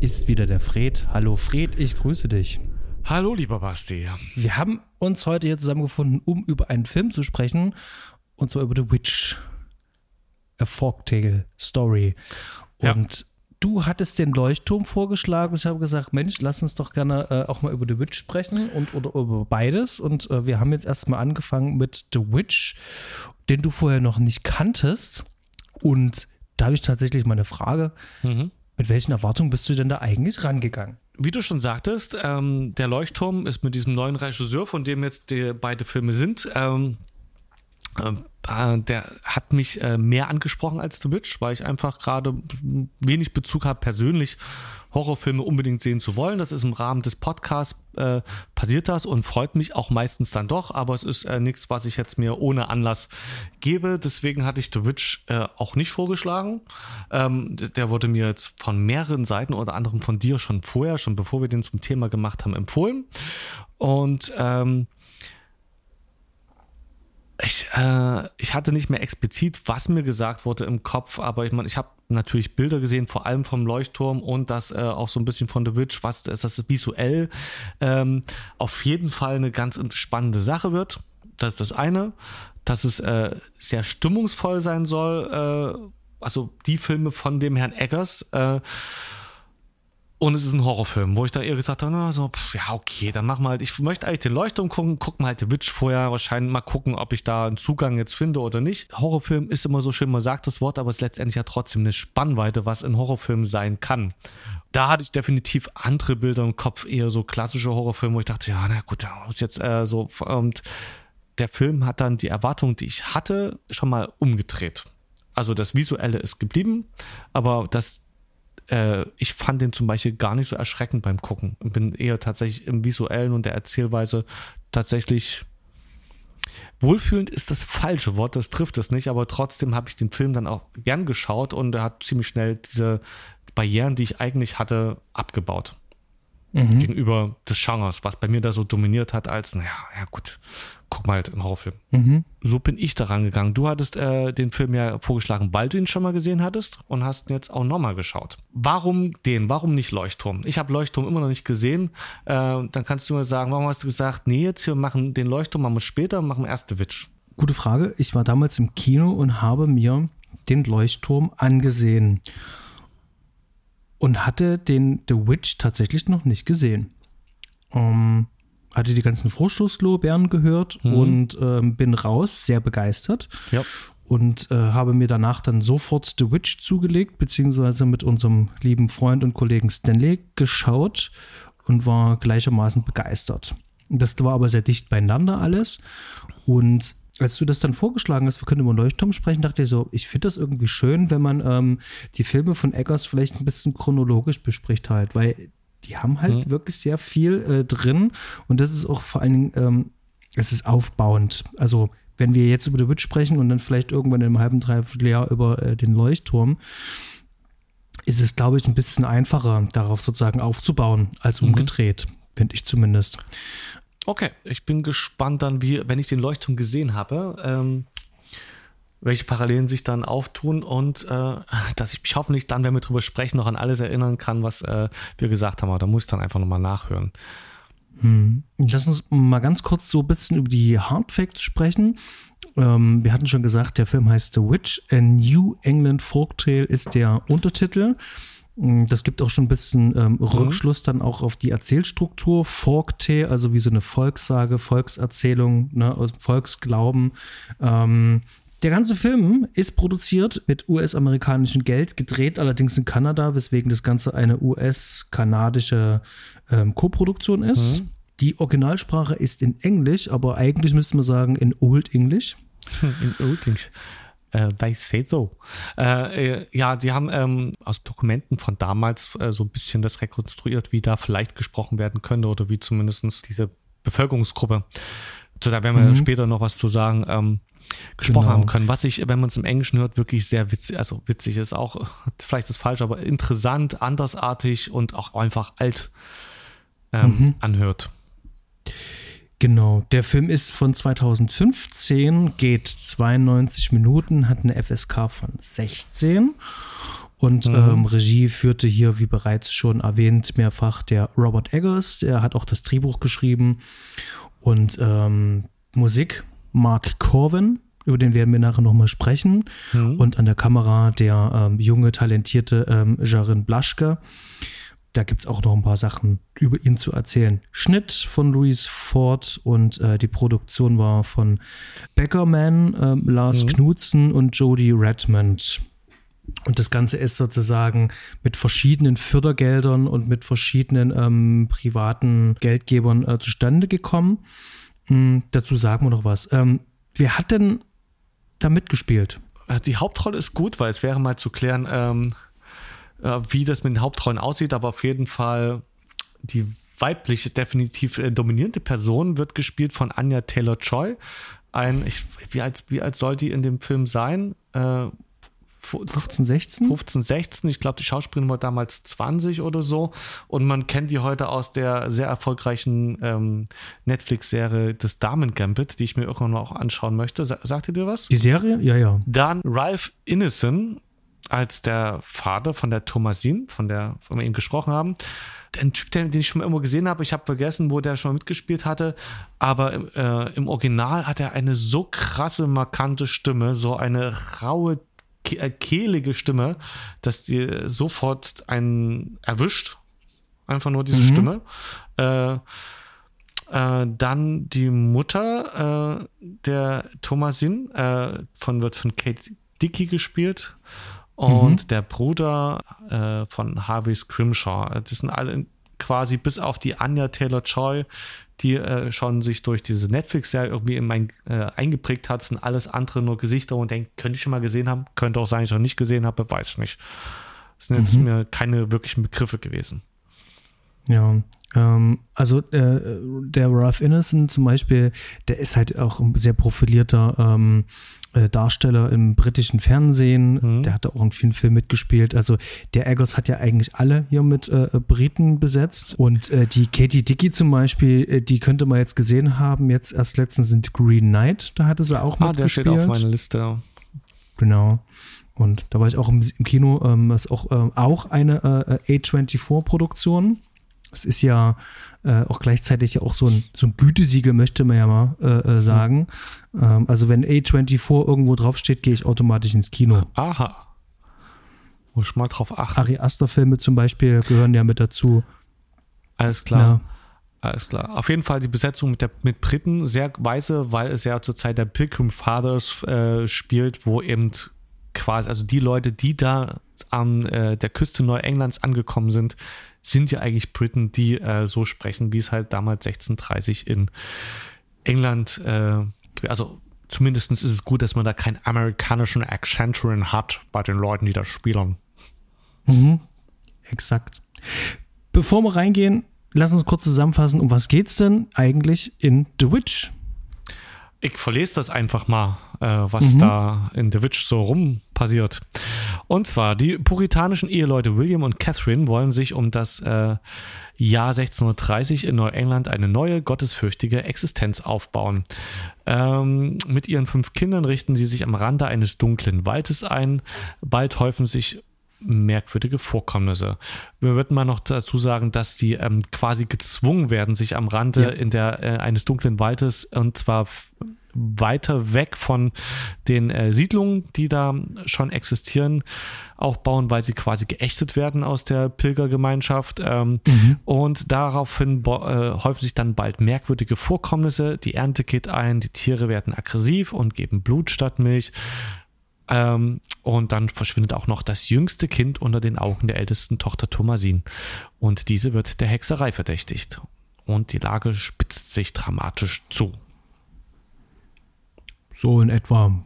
ist wieder der Fred. Hallo Fred, ich grüße dich. Hallo lieber Basti. Wir haben uns heute hier zusammengefunden, um über einen Film zu sprechen und zwar über The Witch. A Folktale Story. Und ja. du hattest den Leuchtturm vorgeschlagen. Ich habe gesagt, Mensch, lass uns doch gerne äh, auch mal über The Witch sprechen und oder über beides. Und äh, wir haben jetzt erstmal angefangen mit The Witch, den du vorher noch nicht kanntest. Und da habe ich tatsächlich mal eine Frage. Mhm. Mit welchen Erwartungen bist du denn da eigentlich rangegangen? Wie du schon sagtest, ähm, der Leuchtturm ist mit diesem neuen Regisseur, von dem jetzt die beide Filme sind, ähm, äh, der hat mich äh, mehr angesprochen als The Witch, weil ich einfach gerade wenig Bezug habe, persönlich Horrorfilme unbedingt sehen zu wollen. Das ist im Rahmen des Podcasts äh, passiert das und freut mich auch meistens dann doch, aber es ist äh, nichts, was ich jetzt mir ohne Anlass gebe. Deswegen hatte ich The Witch äh, auch nicht vorgeschlagen. Ähm, der wurde mir jetzt von mehreren Seiten, unter anderem von dir schon vorher, schon bevor wir den zum Thema gemacht haben, empfohlen. Und ähm, ich, äh, ich hatte nicht mehr explizit, was mir gesagt wurde im Kopf, aber ich meine, ich habe natürlich Bilder gesehen, vor allem vom Leuchtturm und das äh, auch so ein bisschen von The Witch, was das, das visuell ähm, auf jeden Fall eine ganz spannende Sache wird. Das ist das eine, dass es äh, sehr stimmungsvoll sein soll. Äh, also die Filme von dem Herrn Eggers. Und es ist ein Horrorfilm, wo ich da eher gesagt habe, na, so, pff, ja, okay, dann machen wir halt, ich möchte eigentlich den Leuchtturm gucken, gucken wir halt The Witch vorher, wahrscheinlich mal gucken, ob ich da einen Zugang jetzt finde oder nicht. Horrorfilm ist immer so schön, man sagt das Wort, aber es ist letztendlich ja trotzdem eine Spannweite, was ein Horrorfilm sein kann. Da hatte ich definitiv andere Bilder im Kopf, eher so klassische Horrorfilme, wo ich dachte, ja, na gut, da muss jetzt äh, so, und der Film hat dann die Erwartung, die ich hatte, schon mal umgedreht. Also das Visuelle ist geblieben, aber das äh, ich fand den zum Beispiel gar nicht so erschreckend beim Gucken. Bin eher tatsächlich im Visuellen und der Erzählweise tatsächlich wohlfühlend ist das falsche Wort, das trifft es nicht, aber trotzdem habe ich den Film dann auch gern geschaut und er hat ziemlich schnell diese Barrieren, die ich eigentlich hatte, abgebaut mhm. gegenüber des Genres, was bei mir da so dominiert hat, als, naja, ja gut, guck mal halt einen Horrorfilm. Mhm. So bin ich daran gegangen. Du hattest äh, den Film ja vorgeschlagen, weil du ihn schon mal gesehen hattest und hast ihn jetzt auch nochmal geschaut. Warum den? Warum nicht Leuchtturm? Ich habe Leuchtturm immer noch nicht gesehen. Äh, dann kannst du mir sagen, warum hast du gesagt, nee, jetzt wir machen den Leuchtturm, machen wir später, machen wir erst The Witch. Gute Frage. Ich war damals im Kino und habe mir den Leuchtturm angesehen und hatte den The Witch tatsächlich noch nicht gesehen. Ähm, hatte die ganzen Vorstoßlorbeeren gehört mhm. und ähm, bin raus, sehr begeistert. Ja. Und äh, habe mir danach dann sofort The Witch zugelegt, beziehungsweise mit unserem lieben Freund und Kollegen Stanley geschaut und war gleichermaßen begeistert. Das war aber sehr dicht beieinander alles. Und als du das dann vorgeschlagen hast, wir können über Leuchtturm sprechen, dachte ich so, ich finde das irgendwie schön, wenn man ähm, die Filme von Eggers vielleicht ein bisschen chronologisch bespricht halt, weil die haben halt mhm. wirklich sehr viel äh, drin und das ist auch vor allen Dingen, ähm, es ist aufbauend. Also wenn wir jetzt über The Witch sprechen und dann vielleicht irgendwann in einem halben, dreiviertel Jahr über äh, den Leuchtturm, ist es, glaube ich, ein bisschen einfacher, darauf sozusagen aufzubauen, als mhm. umgedreht, mhm. finde ich zumindest. Okay, ich bin gespannt dann, wie, wenn ich den Leuchtturm gesehen habe, ähm, welche Parallelen sich dann auftun und äh, dass ich mich hoffentlich dann, wenn wir drüber sprechen, noch an alles erinnern kann, was äh, wir gesagt haben. Aber da muss ich dann einfach nochmal nachhören. Hm. Lass uns mal ganz kurz so ein bisschen über die Hard Facts sprechen. Ähm, wir hatten schon gesagt, der Film heißt The Witch. A New England Folktale ist der Untertitel. Mm, das gibt auch schon ein bisschen ähm, mhm. Rückschluss dann auch auf die Erzählstruktur. Folktale, also wie so eine Volkssage, Volkserzählung, ne, Volksglauben. Ähm, der ganze Film ist produziert mit US-amerikanischem Geld, gedreht allerdings in Kanada, weswegen das Ganze eine US-kanadische ähm, Koproduktion ist. Mhm. Die Originalsprache ist in Englisch, aber eigentlich müsste man sagen in Old English. In Old English. Äh, they say so. Äh, äh, ja, die haben ähm, aus Dokumenten von damals äh, so ein bisschen das rekonstruiert, wie da vielleicht gesprochen werden könnte oder wie zumindest diese Bevölkerungsgruppe, zu der werden wir mhm. später noch was zu sagen, ähm, gesprochen genau. haben können. Was ich, wenn man es im Englischen hört, wirklich sehr witzig, also witzig ist auch, vielleicht ist falsch, aber interessant, andersartig und auch einfach alt ähm, mhm. anhört. Genau, der Film ist von 2015, geht 92 Minuten, hat eine FSK von 16 und mhm. ähm, Regie führte hier, wie bereits schon erwähnt, mehrfach der Robert Eggers, der hat auch das Drehbuch geschrieben. Und ähm, Musik Mark Corwin, über den werden wir nachher nochmal sprechen. Mhm. und an der Kamera der ähm, junge, talentierte ähm, Jarin Blaschke da gibt es auch noch ein paar Sachen über ihn zu erzählen. Schnitt von Louis Ford und äh, die Produktion war von Beckerman, äh, Lars mhm. Knudsen und Jodie Redmond. Und das Ganze ist sozusagen mit verschiedenen Fördergeldern und mit verschiedenen ähm, privaten Geldgebern äh, zustande gekommen. Hm, dazu sagen wir noch was. Ähm, wer hat denn da mitgespielt? Die Hauptrolle ist gut, weil es wäre mal zu klären, ähm, äh, wie das mit den Hauptrollen aussieht, aber auf jeden Fall die weibliche, definitiv äh, dominierende Person wird gespielt von Anya Taylor-Joy. Ein, ich, wie, alt, wie alt soll die in dem Film sein? Äh, 15, 16? 15, 16. Ich glaube, die Schauspielerin war damals 20 oder so. Und man kennt die heute aus der sehr erfolgreichen ähm, Netflix-Serie des Damen Gambit, die ich mir irgendwann mal auch anschauen möchte. Sa sagt ihr dir was? Die Serie? Ja, ja. Dann Ralph Innocent als der Vater von der Thomasin, von der von wir eben gesprochen haben. Ein Typ, den, ich schon mal irgendwo gesehen habe, ich habe vergessen, wo der schon mitgespielt hatte, aber äh, im Original hat er eine so krasse, markante Stimme, so eine raue, äh, kehlige Stimme, dass die sofort einen erwischt. Einfach nur diese mhm. Stimme. Äh, äh, dann die Mutter äh, der Thomasin äh, von, wird von Kate Dickey gespielt und mhm. der Bruder äh, von Harvey Scrimshaw. Das sind alle quasi bis auf die Anya Taylor-Joy, die äh, schon sich durch diese Netflix-Serie irgendwie in mein, äh, eingeprägt hat, sind alles andere nur Gesichter und denkt, könnte ich schon mal gesehen haben, könnte auch sein, ich noch nicht gesehen habe, weiß ich nicht. Das sind jetzt mhm. mir keine wirklichen Begriffe gewesen. Ja, ähm, also äh, der Ralph Innocent zum Beispiel, der ist halt auch ein sehr profilierter ähm, äh, Darsteller im britischen Fernsehen. Mhm. Der hat auch in vielen Filmen mitgespielt. Also der Eggers hat ja eigentlich alle hier mit äh, Briten besetzt. Und äh, die Katie Dickey zum Beispiel, äh, die könnte man jetzt gesehen haben. Jetzt erst letztens sind Green Knight, da hatte sie auch ah, mitgespielt. Ah, der steht auf meiner Liste. Genau. Und da war ich auch im, im Kino. Ähm, das ist auch, äh, auch eine äh, A24-Produktion. Es ist ja äh, auch gleichzeitig auch so ein, so ein Gütesiegel, möchte man ja mal äh, äh sagen. Mhm. Ähm, also wenn A24 irgendwo draufsteht, gehe ich automatisch ins Kino. Aha. Muss ich mal drauf achten. Ari Aster-Filme zum Beispiel gehören ja mit dazu. Alles klar. Ja. Alles klar. Auf jeden Fall die Besetzung mit, der, mit Briten sehr weise, weil es ja zur Zeit der Pilgrim Fathers äh, spielt, wo eben quasi, also die Leute, die da an äh, der Küste Neuenglands angekommen sind, sind ja eigentlich Briten, die äh, so sprechen, wie es halt damals 1630 in England, äh, also zumindest ist es gut, dass man da keinen amerikanischen Accent drin hat bei den Leuten, die da spielen. Mhm. Exakt. Bevor wir reingehen, lass uns kurz zusammenfassen, um was geht's denn eigentlich in The Witch? Ich verlese das einfach mal, äh, was mhm. da in The Witch so rum passiert. Und zwar, die puritanischen Eheleute William und Catherine wollen sich um das äh, Jahr 1630 in Neuengland eine neue, gottesfürchtige Existenz aufbauen. Ähm, mit ihren fünf Kindern richten sie sich am Rande eines dunklen Waldes ein. Bald häufen sich merkwürdige Vorkommnisse. Wir würden mal noch dazu sagen, dass die ähm, quasi gezwungen werden, sich am Rande ja. in der, äh, eines dunklen Waldes und zwar weiter weg von den äh, Siedlungen, die da schon existieren, aufbauen, weil sie quasi geächtet werden aus der Pilgergemeinschaft. Ähm, mhm. Und daraufhin äh, häufen sich dann bald merkwürdige Vorkommnisse. Die Ernte geht ein, die Tiere werden aggressiv und geben Blut statt Milch. Ähm, und dann verschwindet auch noch das jüngste Kind unter den Augen der ältesten Tochter Thomasin. Und diese wird der Hexerei verdächtigt. Und die Lage spitzt sich dramatisch zu. So in etwa,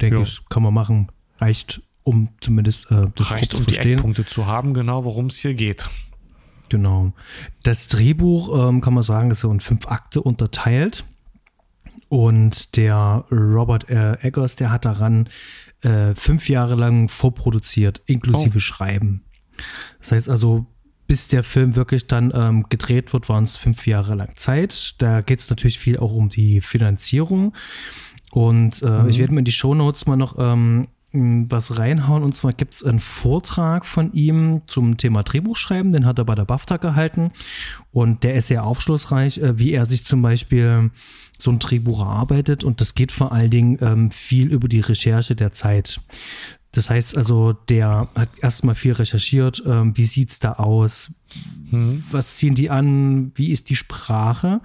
denke ja. ich, kann man machen. Reicht, um zumindest äh, das Reicht, um zu verstehen. die Eckpunkte zu haben, genau worum es hier geht. Genau. Das Drehbuch, ähm, kann man sagen, ist so in fünf Akte unterteilt. Und der Robert äh, Eggers, der hat daran äh, fünf Jahre lang vorproduziert, inklusive oh. Schreiben. Das heißt also, bis der Film wirklich dann ähm, gedreht wird, waren es fünf Jahre lang Zeit. Da geht es natürlich viel auch um die Finanzierung. Und äh, mhm. ich werde mir in die Shownotes mal noch ähm, was reinhauen. Und zwar gibt es einen Vortrag von ihm zum Thema Drehbuchschreiben. Den hat er bei der BAFTA gehalten. Und der ist sehr aufschlussreich, äh, wie er sich zum Beispiel so ein Drehbuch erarbeitet. Und das geht vor allen Dingen ähm, viel über die Recherche der Zeit. Das heißt also, der hat erstmal viel recherchiert. Ähm, wie sieht es da aus? Mhm. Was ziehen die an? Wie ist die Sprache?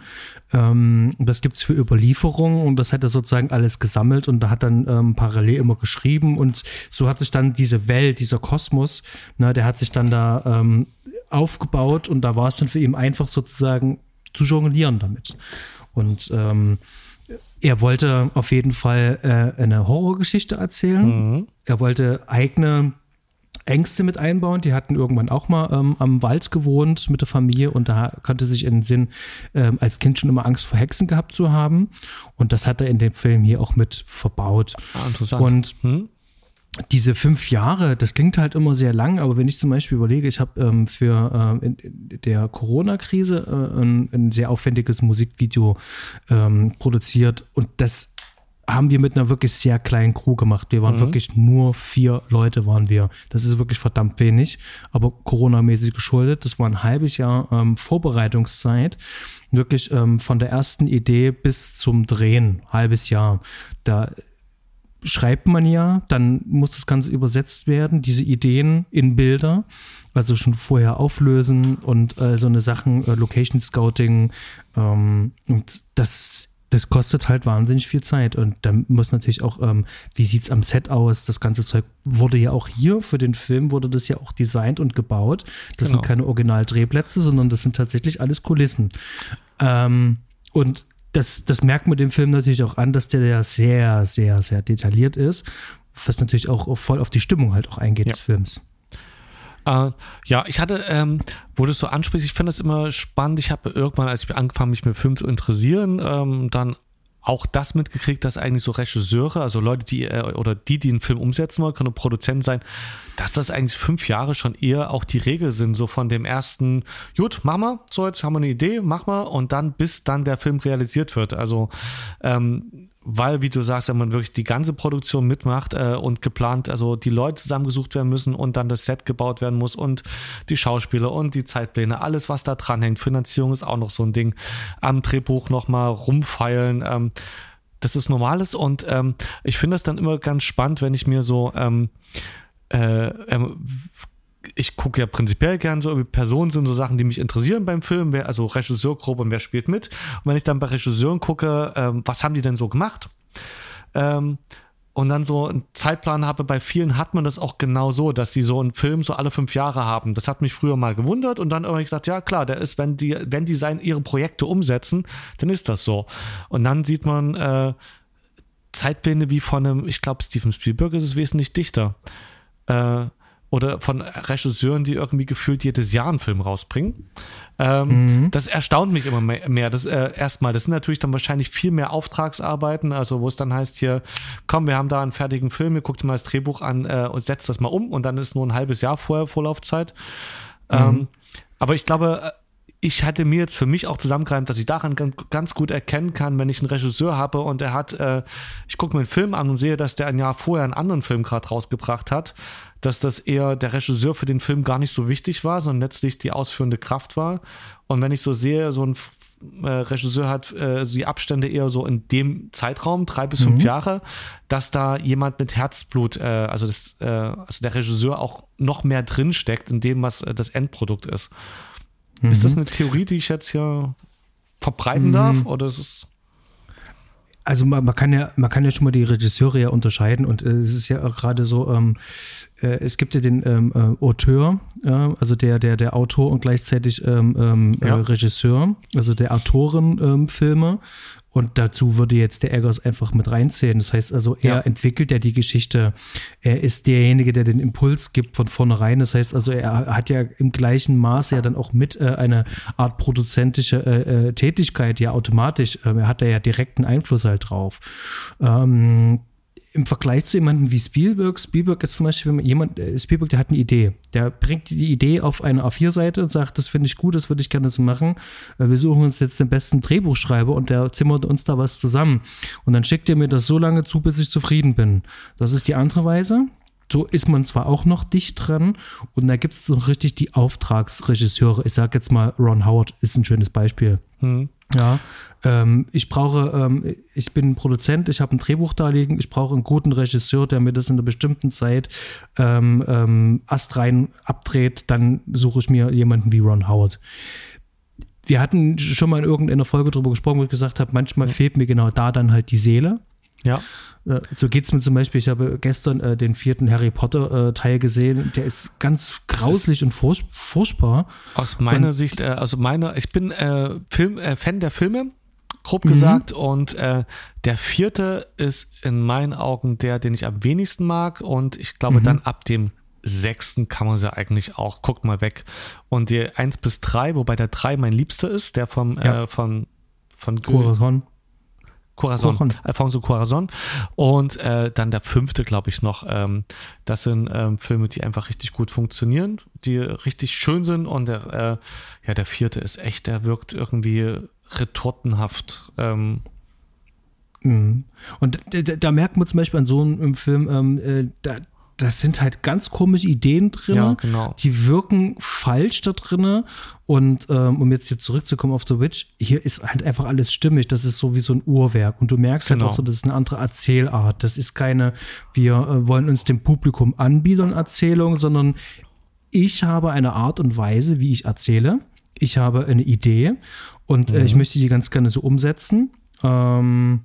Ähm, was gibt es für Überlieferungen? Und das hat er sozusagen alles gesammelt und da hat dann ähm, parallel immer geschrieben. Und so hat sich dann diese Welt, dieser Kosmos, ne, der hat sich dann da ähm, aufgebaut und da war es dann für ihn einfach sozusagen zu jonglieren damit. Und ähm, er wollte auf jeden Fall äh, eine Horrorgeschichte erzählen. Mhm. Er wollte eigene Ängste mit einbauen. Die hatten irgendwann auch mal ähm, am Wald gewohnt mit der Familie und da konnte sich in den Sinn, ähm, als Kind schon immer Angst vor Hexen gehabt zu haben. Und das hat er in dem Film hier auch mit verbaut. Ah, interessant. Und hm? Diese fünf Jahre, das klingt halt immer sehr lang, aber wenn ich zum Beispiel überlege, ich habe ähm, für ähm, in der Corona-Krise äh, ein, ein, sehr aufwendiges Musikvideo ähm, produziert und das haben wir mit einer wirklich sehr kleinen Crew gemacht. Wir waren mhm. wirklich nur vier Leute waren wir. Das ist wirklich verdammt wenig, aber Corona-mäßig geschuldet. Das war ein halbes Jahr ähm, Vorbereitungszeit. Wirklich ähm, von der ersten Idee bis zum Drehen, halbes Jahr. Da schreibt man ja, dann muss das Ganze übersetzt werden, diese Ideen in Bilder, also schon vorher auflösen und äh, so eine Sachen, äh, Location Scouting ähm, und das das kostet halt wahnsinnig viel Zeit. Und dann muss natürlich auch, ähm, wie sieht es am Set aus? Das ganze Zeug wurde ja auch hier für den Film, wurde das ja auch designt und gebaut. Das genau. sind keine Original-Drehplätze, sondern das sind tatsächlich alles Kulissen. Ähm, und das, das merkt man dem Film natürlich auch an, dass der ja sehr, sehr, sehr detailliert ist, was natürlich auch voll auf die Stimmung halt auch eingeht ja. des Films. Äh, ja, ich hatte, ähm, wo du es so ansprichst, ich finde das immer spannend. Ich habe irgendwann, als ich angefangen, mich mit Film zu interessieren, ähm, dann auch das mitgekriegt, dass eigentlich so Regisseure, also Leute, die äh, oder die, die einen Film umsetzen wollen, können Produzenten sein, dass das eigentlich fünf Jahre schon eher auch die Regel sind, so von dem ersten, gut, mach mal, so jetzt haben wir eine Idee, mach mal und dann bis dann der Film realisiert wird. Also ähm, weil, wie du sagst, wenn man wirklich die ganze Produktion mitmacht äh, und geplant, also die Leute zusammengesucht werden müssen und dann das Set gebaut werden muss und die Schauspieler und die Zeitpläne, alles, was da dran hängt. Finanzierung ist auch noch so ein Ding. Am Drehbuch nochmal rumfeilen. Ähm, das ist Normales und ähm, ich finde das dann immer ganz spannend, wenn ich mir so ähm, äh, ähm, ich gucke ja prinzipiell gern so, Personen sind so Sachen, die mich interessieren beim Film, wer, also Regisseurgruppe und wer spielt mit. Und wenn ich dann bei Regisseuren gucke, ähm, was haben die denn so gemacht? Ähm, und dann so einen Zeitplan habe, bei vielen hat man das auch genau so, dass die so einen Film so alle fünf Jahre haben. Das hat mich früher mal gewundert und dann habe ich gesagt, ja klar, der ist, wenn die, wenn die sein, ihre Projekte umsetzen, dann ist das so. Und dann sieht man äh, Zeitpläne wie von einem, ich glaube, Steven Spielberg ist es wesentlich dichter. Äh, oder von Regisseuren, die irgendwie gefühlt jedes Jahr einen Film rausbringen. Ähm, mhm. Das erstaunt mich immer mehr. Das äh, erstmal, das sind natürlich dann wahrscheinlich viel mehr Auftragsarbeiten, also wo es dann heißt hier, komm, wir haben da einen fertigen Film, ihr guckt mal das Drehbuch an äh, und setzt das mal um und dann ist nur ein halbes Jahr vorher Vorlaufzeit. Mhm. Ähm, aber ich glaube, äh, ich hatte mir jetzt für mich auch zusammengereimt, dass ich daran ganz gut erkennen kann, wenn ich einen Regisseur habe und er hat, äh, ich gucke mir einen Film an und sehe, dass der ein Jahr vorher einen anderen Film gerade rausgebracht hat, dass das eher der Regisseur für den Film gar nicht so wichtig war, sondern letztlich die ausführende Kraft war. Und wenn ich so sehe, so ein äh, Regisseur hat äh, die Abstände eher so in dem Zeitraum, drei bis fünf mhm. Jahre, dass da jemand mit Herzblut, äh, also, das, äh, also der Regisseur auch noch mehr drinsteckt in dem, was das Endprodukt ist. Mhm. Ist das eine Theorie, die ich jetzt hier verbreiten mhm. darf? Oder ist es. Also man, man, kann ja, man kann ja schon mal die Regisseure ja unterscheiden und äh, es ist ja gerade so, ähm, äh, es gibt ja den ähm, äh, Auteur, also der, der, der Autor und gleichzeitig ähm, ähm ja. Äh, Regisseur, also der Autorenfilme. Und dazu würde jetzt der Eggers einfach mit reinzählen. Das heißt also, er ja. entwickelt ja die Geschichte. Er ist derjenige, der den Impuls gibt von vornherein. Das heißt also, er hat ja im gleichen Maße ja dann auch mit äh, eine Art produzentische äh, äh Tätigkeit, ja automatisch. Äh, er hat da ja direkten Einfluss halt drauf. Ähm, im Vergleich zu jemandem wie Spielberg, Spielberg ist zum Beispiel jemand, äh, Spielberg, der hat eine Idee. Der bringt die Idee auf eine A4-Seite und sagt, das finde ich gut, das würde ich gerne so machen. Äh, wir suchen uns jetzt den besten Drehbuchschreiber und der zimmert uns da was zusammen. Und dann schickt er mir das so lange zu, bis ich zufrieden bin. Das ist die andere Weise. So ist man zwar auch noch dicht dran und da gibt es so richtig die Auftragsregisseure. Ich sage jetzt mal, Ron Howard ist ein schönes Beispiel. Hm. Ja, ähm, ich brauche, ähm, ich bin Produzent, ich habe ein Drehbuch da liegen, ich brauche einen guten Regisseur, der mir das in einer bestimmten Zeit ähm, ähm, astrein abdreht, dann suche ich mir jemanden wie Ron Howard. Wir hatten schon mal in irgendeiner Folge darüber gesprochen, wo ich gesagt habe, manchmal ja. fehlt mir genau da dann halt die Seele. Ja. Äh, so geht es mir zum Beispiel, ich habe gestern äh, den vierten Harry Potter-Teil äh, gesehen, der ist ganz grauslich ist und furch furchtbar. Aus meiner und, Sicht, äh, also meiner, ich bin äh, Film, äh, Fan der Filme, grob gesagt, mhm. und der vierte ist in meinen Augen der, den ich am wenigsten mag, und ich glaube mhm. dann ab dem sechsten kann man sie eigentlich auch, guckt mal weg. Und die eins bis drei, wobei der drei mein Liebster ist, der vom, ja. von, von Corazon. Corazon, Corazon. Alfonso Corazon. Und äh, dann der fünfte, glaube ich, noch. Ähm, das sind ähm, Filme, die einfach richtig gut funktionieren, die richtig schön sind. Und der, äh, ja, der vierte ist echt, der wirkt irgendwie retortenhaft. Ähm, mhm. und da, merkt man zum Beispiel an so einem Film, ähm, äh, da, das sind halt ganz komische Ideen drin. Ja, genau. Die wirken falsch da drin. Und ähm, um jetzt hier zurückzukommen auf The Witch, hier ist halt einfach alles stimmig. Das ist so wie so ein Uhrwerk. Und du merkst genau. halt auch so, das ist eine andere Erzählart. Das ist keine, wir äh, wollen uns dem Publikum anbieten, Erzählung, sondern ich habe eine Art und Weise, wie ich erzähle. Ich habe eine Idee und äh, mhm. ich möchte die ganz gerne so umsetzen. Ähm,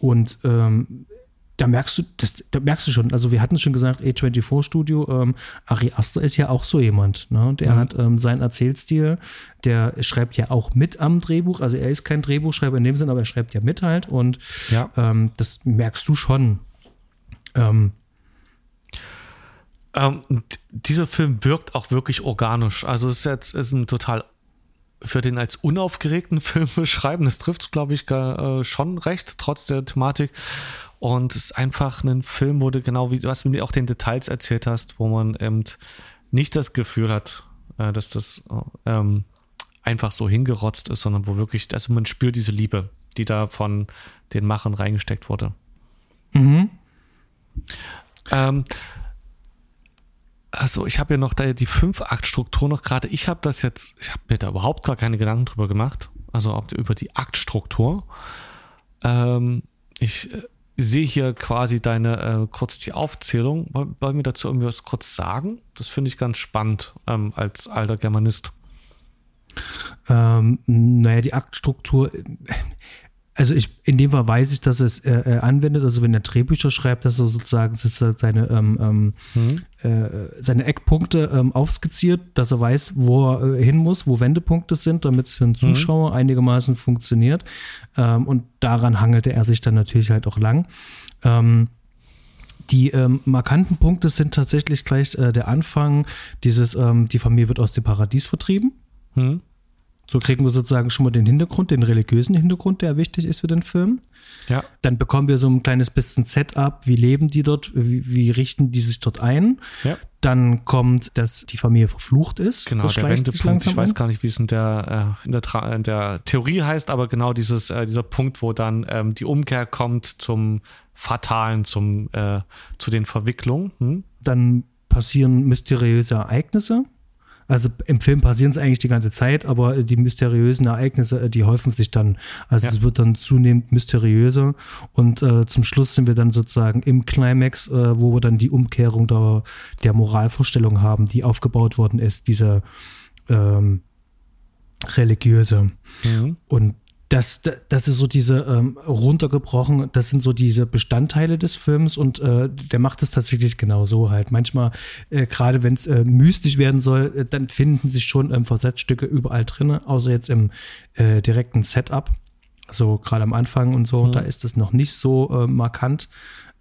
und ähm, da merkst du, das, da merkst du schon, also wir hatten es schon gesagt, A24 Studio, ähm, Ari Aster ist ja auch so jemand, ne? Der mhm. hat ähm, seinen Erzählstil, der schreibt ja auch mit am Drehbuch, also er ist kein Drehbuchschreiber in dem Sinn, aber er schreibt ja mit halt und ja. ähm, das merkst du schon. Ähm, ähm dieser Film wirkt auch wirklich organisch. Also es ist jetzt ist ein total für den als unaufgeregten Film beschreiben, das trifft es, glaube ich, gar, äh, schon recht, trotz der Thematik. Und es ist einfach ein Film, wo du genau wie was du auch den Details erzählt hast, wo man eben nicht das Gefühl hat, äh, dass das ähm, einfach so hingerotzt ist, sondern wo wirklich, also man spürt diese Liebe, die da von den Machern reingesteckt wurde. Mhm. Ähm, also ich habe ja noch da die Fünf-Akt-Struktur noch gerade. Ich habe das jetzt, ich habe mir da überhaupt gar keine Gedanken drüber gemacht. Also über die Aktstruktur. Ähm, ich äh, sehe hier quasi deine äh, kurz die Aufzählung. Wollen wir dazu irgendwas kurz sagen? Das finde ich ganz spannend ähm, als alter Germanist. Ähm, naja, die Aktstruktur, also ich, in dem Fall weiß ich, dass es äh, äh, anwendet, also wenn er Drehbücher schreibt, dass er sozusagen seine, ähm, ähm, mhm. äh, seine Eckpunkte ähm, aufskizziert, dass er weiß, wo er äh, hin muss, wo Wendepunkte sind, damit es für einen mhm. Zuschauer mhm. einigermaßen funktioniert. Ähm, und daran hangelte er sich dann natürlich halt auch lang. Ähm, die ähm, markanten Punkte sind tatsächlich gleich äh, der Anfang, dieses, ähm, die Familie wird aus dem Paradies vertrieben. Mhm. So kriegen wir sozusagen schon mal den Hintergrund, den religiösen Hintergrund, der wichtig ist für den Film. Ja. Dann bekommen wir so ein kleines bisschen Setup, wie leben die dort, wie, wie richten die sich dort ein. Ja. Dann kommt, dass die Familie verflucht ist. Genau, der Wendepunkt. Ich weiß gar nicht, wie es in der, äh, in, der in der Theorie heißt, aber genau dieses, äh, dieser Punkt, wo dann ähm, die Umkehr kommt zum Fatalen, zum, äh, zu den Verwicklungen. Hm? Dann passieren mysteriöse Ereignisse. Also im Film passieren es eigentlich die ganze Zeit, aber die mysteriösen Ereignisse, äh, die häufen sich dann. Also ja. es wird dann zunehmend mysteriöser und äh, zum Schluss sind wir dann sozusagen im Climax, äh, wo wir dann die Umkehrung der, der Moralvorstellung haben, die aufgebaut worden ist, diese ähm, religiöse. Mhm. Und das, das ist so diese ähm, runtergebrochen, das sind so diese Bestandteile des Films und äh, der macht es tatsächlich genau so halt. Manchmal, äh, gerade wenn es äh, mystisch werden soll, äh, dann finden sich schon ähm, Versatzstücke überall drin, außer jetzt im äh, direkten Setup. Also gerade am Anfang und so, mhm. da ist es noch nicht so äh, markant.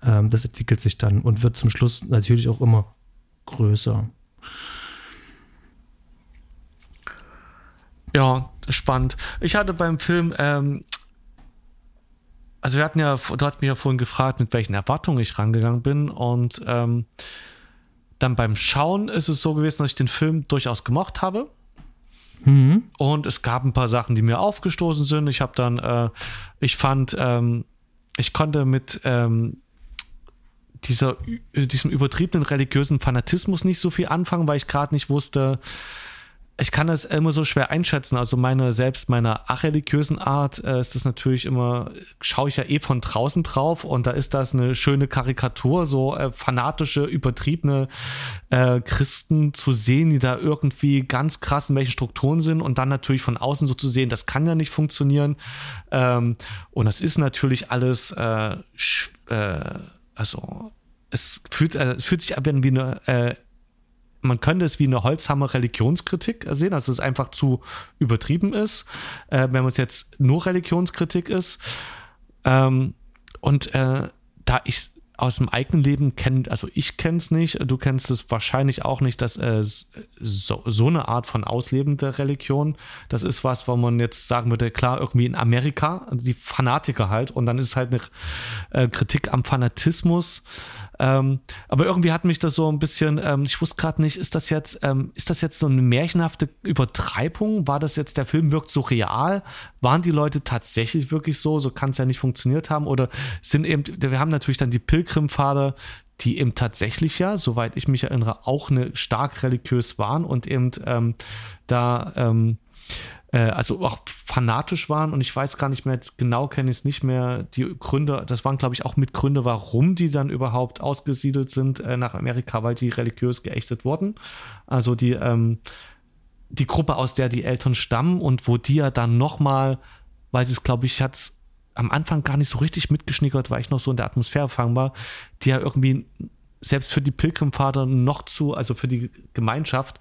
Ähm, das entwickelt sich dann und wird zum Schluss natürlich auch immer größer. Ja, spannend. Ich hatte beim Film ähm, also wir hatten ja, du hast mich ja vorhin gefragt, mit welchen Erwartungen ich rangegangen bin und ähm, dann beim Schauen ist es so gewesen, dass ich den Film durchaus gemocht habe. Mhm. Und es gab ein paar Sachen, die mir aufgestoßen sind. Ich habe dann, äh, ich fand, ähm, ich konnte mit ähm, dieser, diesem übertriebenen religiösen Fanatismus nicht so viel anfangen, weil ich gerade nicht wusste, ich kann das immer so schwer einschätzen. Also meine, selbst meiner achreligiösen Art äh, ist das natürlich immer, schaue ich ja eh von draußen drauf und da ist das eine schöne Karikatur, so äh, fanatische, übertriebene äh, Christen zu sehen, die da irgendwie ganz krass in welchen Strukturen sind und dann natürlich von außen so zu sehen, das kann ja nicht funktionieren. Ähm, und das ist natürlich alles, äh, äh, also es fühlt, äh, es fühlt sich ab wie eine äh, man könnte es wie eine Holzhammer Religionskritik sehen, dass es einfach zu übertrieben ist, äh, wenn es jetzt nur Religionskritik ist. Ähm, und äh, da ich aus dem eigenen Leben kenne, also ich kenne es nicht, du kennst es wahrscheinlich auch nicht, dass äh, so, so, eine Art von auslebende Religion, das ist was, wo man jetzt sagen würde, klar, irgendwie in Amerika, die Fanatiker halt, und dann ist es halt eine äh, Kritik am Fanatismus. Ähm, aber irgendwie hat mich das so ein bisschen, ähm, ich wusste gerade nicht, ist das jetzt, ähm, ist das jetzt so eine märchenhafte Übertreibung? War das jetzt, der Film wirkt so real? Waren die Leute tatsächlich wirklich so? So kann es ja nicht funktioniert haben. Oder sind eben, wir haben natürlich dann die Pilgrimpfade, die eben tatsächlich ja, soweit ich mich erinnere, auch eine stark religiös waren und eben ähm, da ähm, äh, also auch fanatisch waren und ich weiß gar nicht mehr, genau kenne ich es nicht mehr, die Gründe, das waren glaube ich auch Mitgründe, warum die dann überhaupt ausgesiedelt sind äh, nach Amerika, weil die religiös geächtet wurden. Also die, ähm, die Gruppe, aus der die Eltern stammen und wo die ja dann nochmal, weil sie es glaube ich hat am Anfang gar nicht so richtig mitgeschnickert, weil ich noch so in der Atmosphäre fangen war, die ja irgendwie selbst für die Pilgrimvater noch zu, also für die Gemeinschaft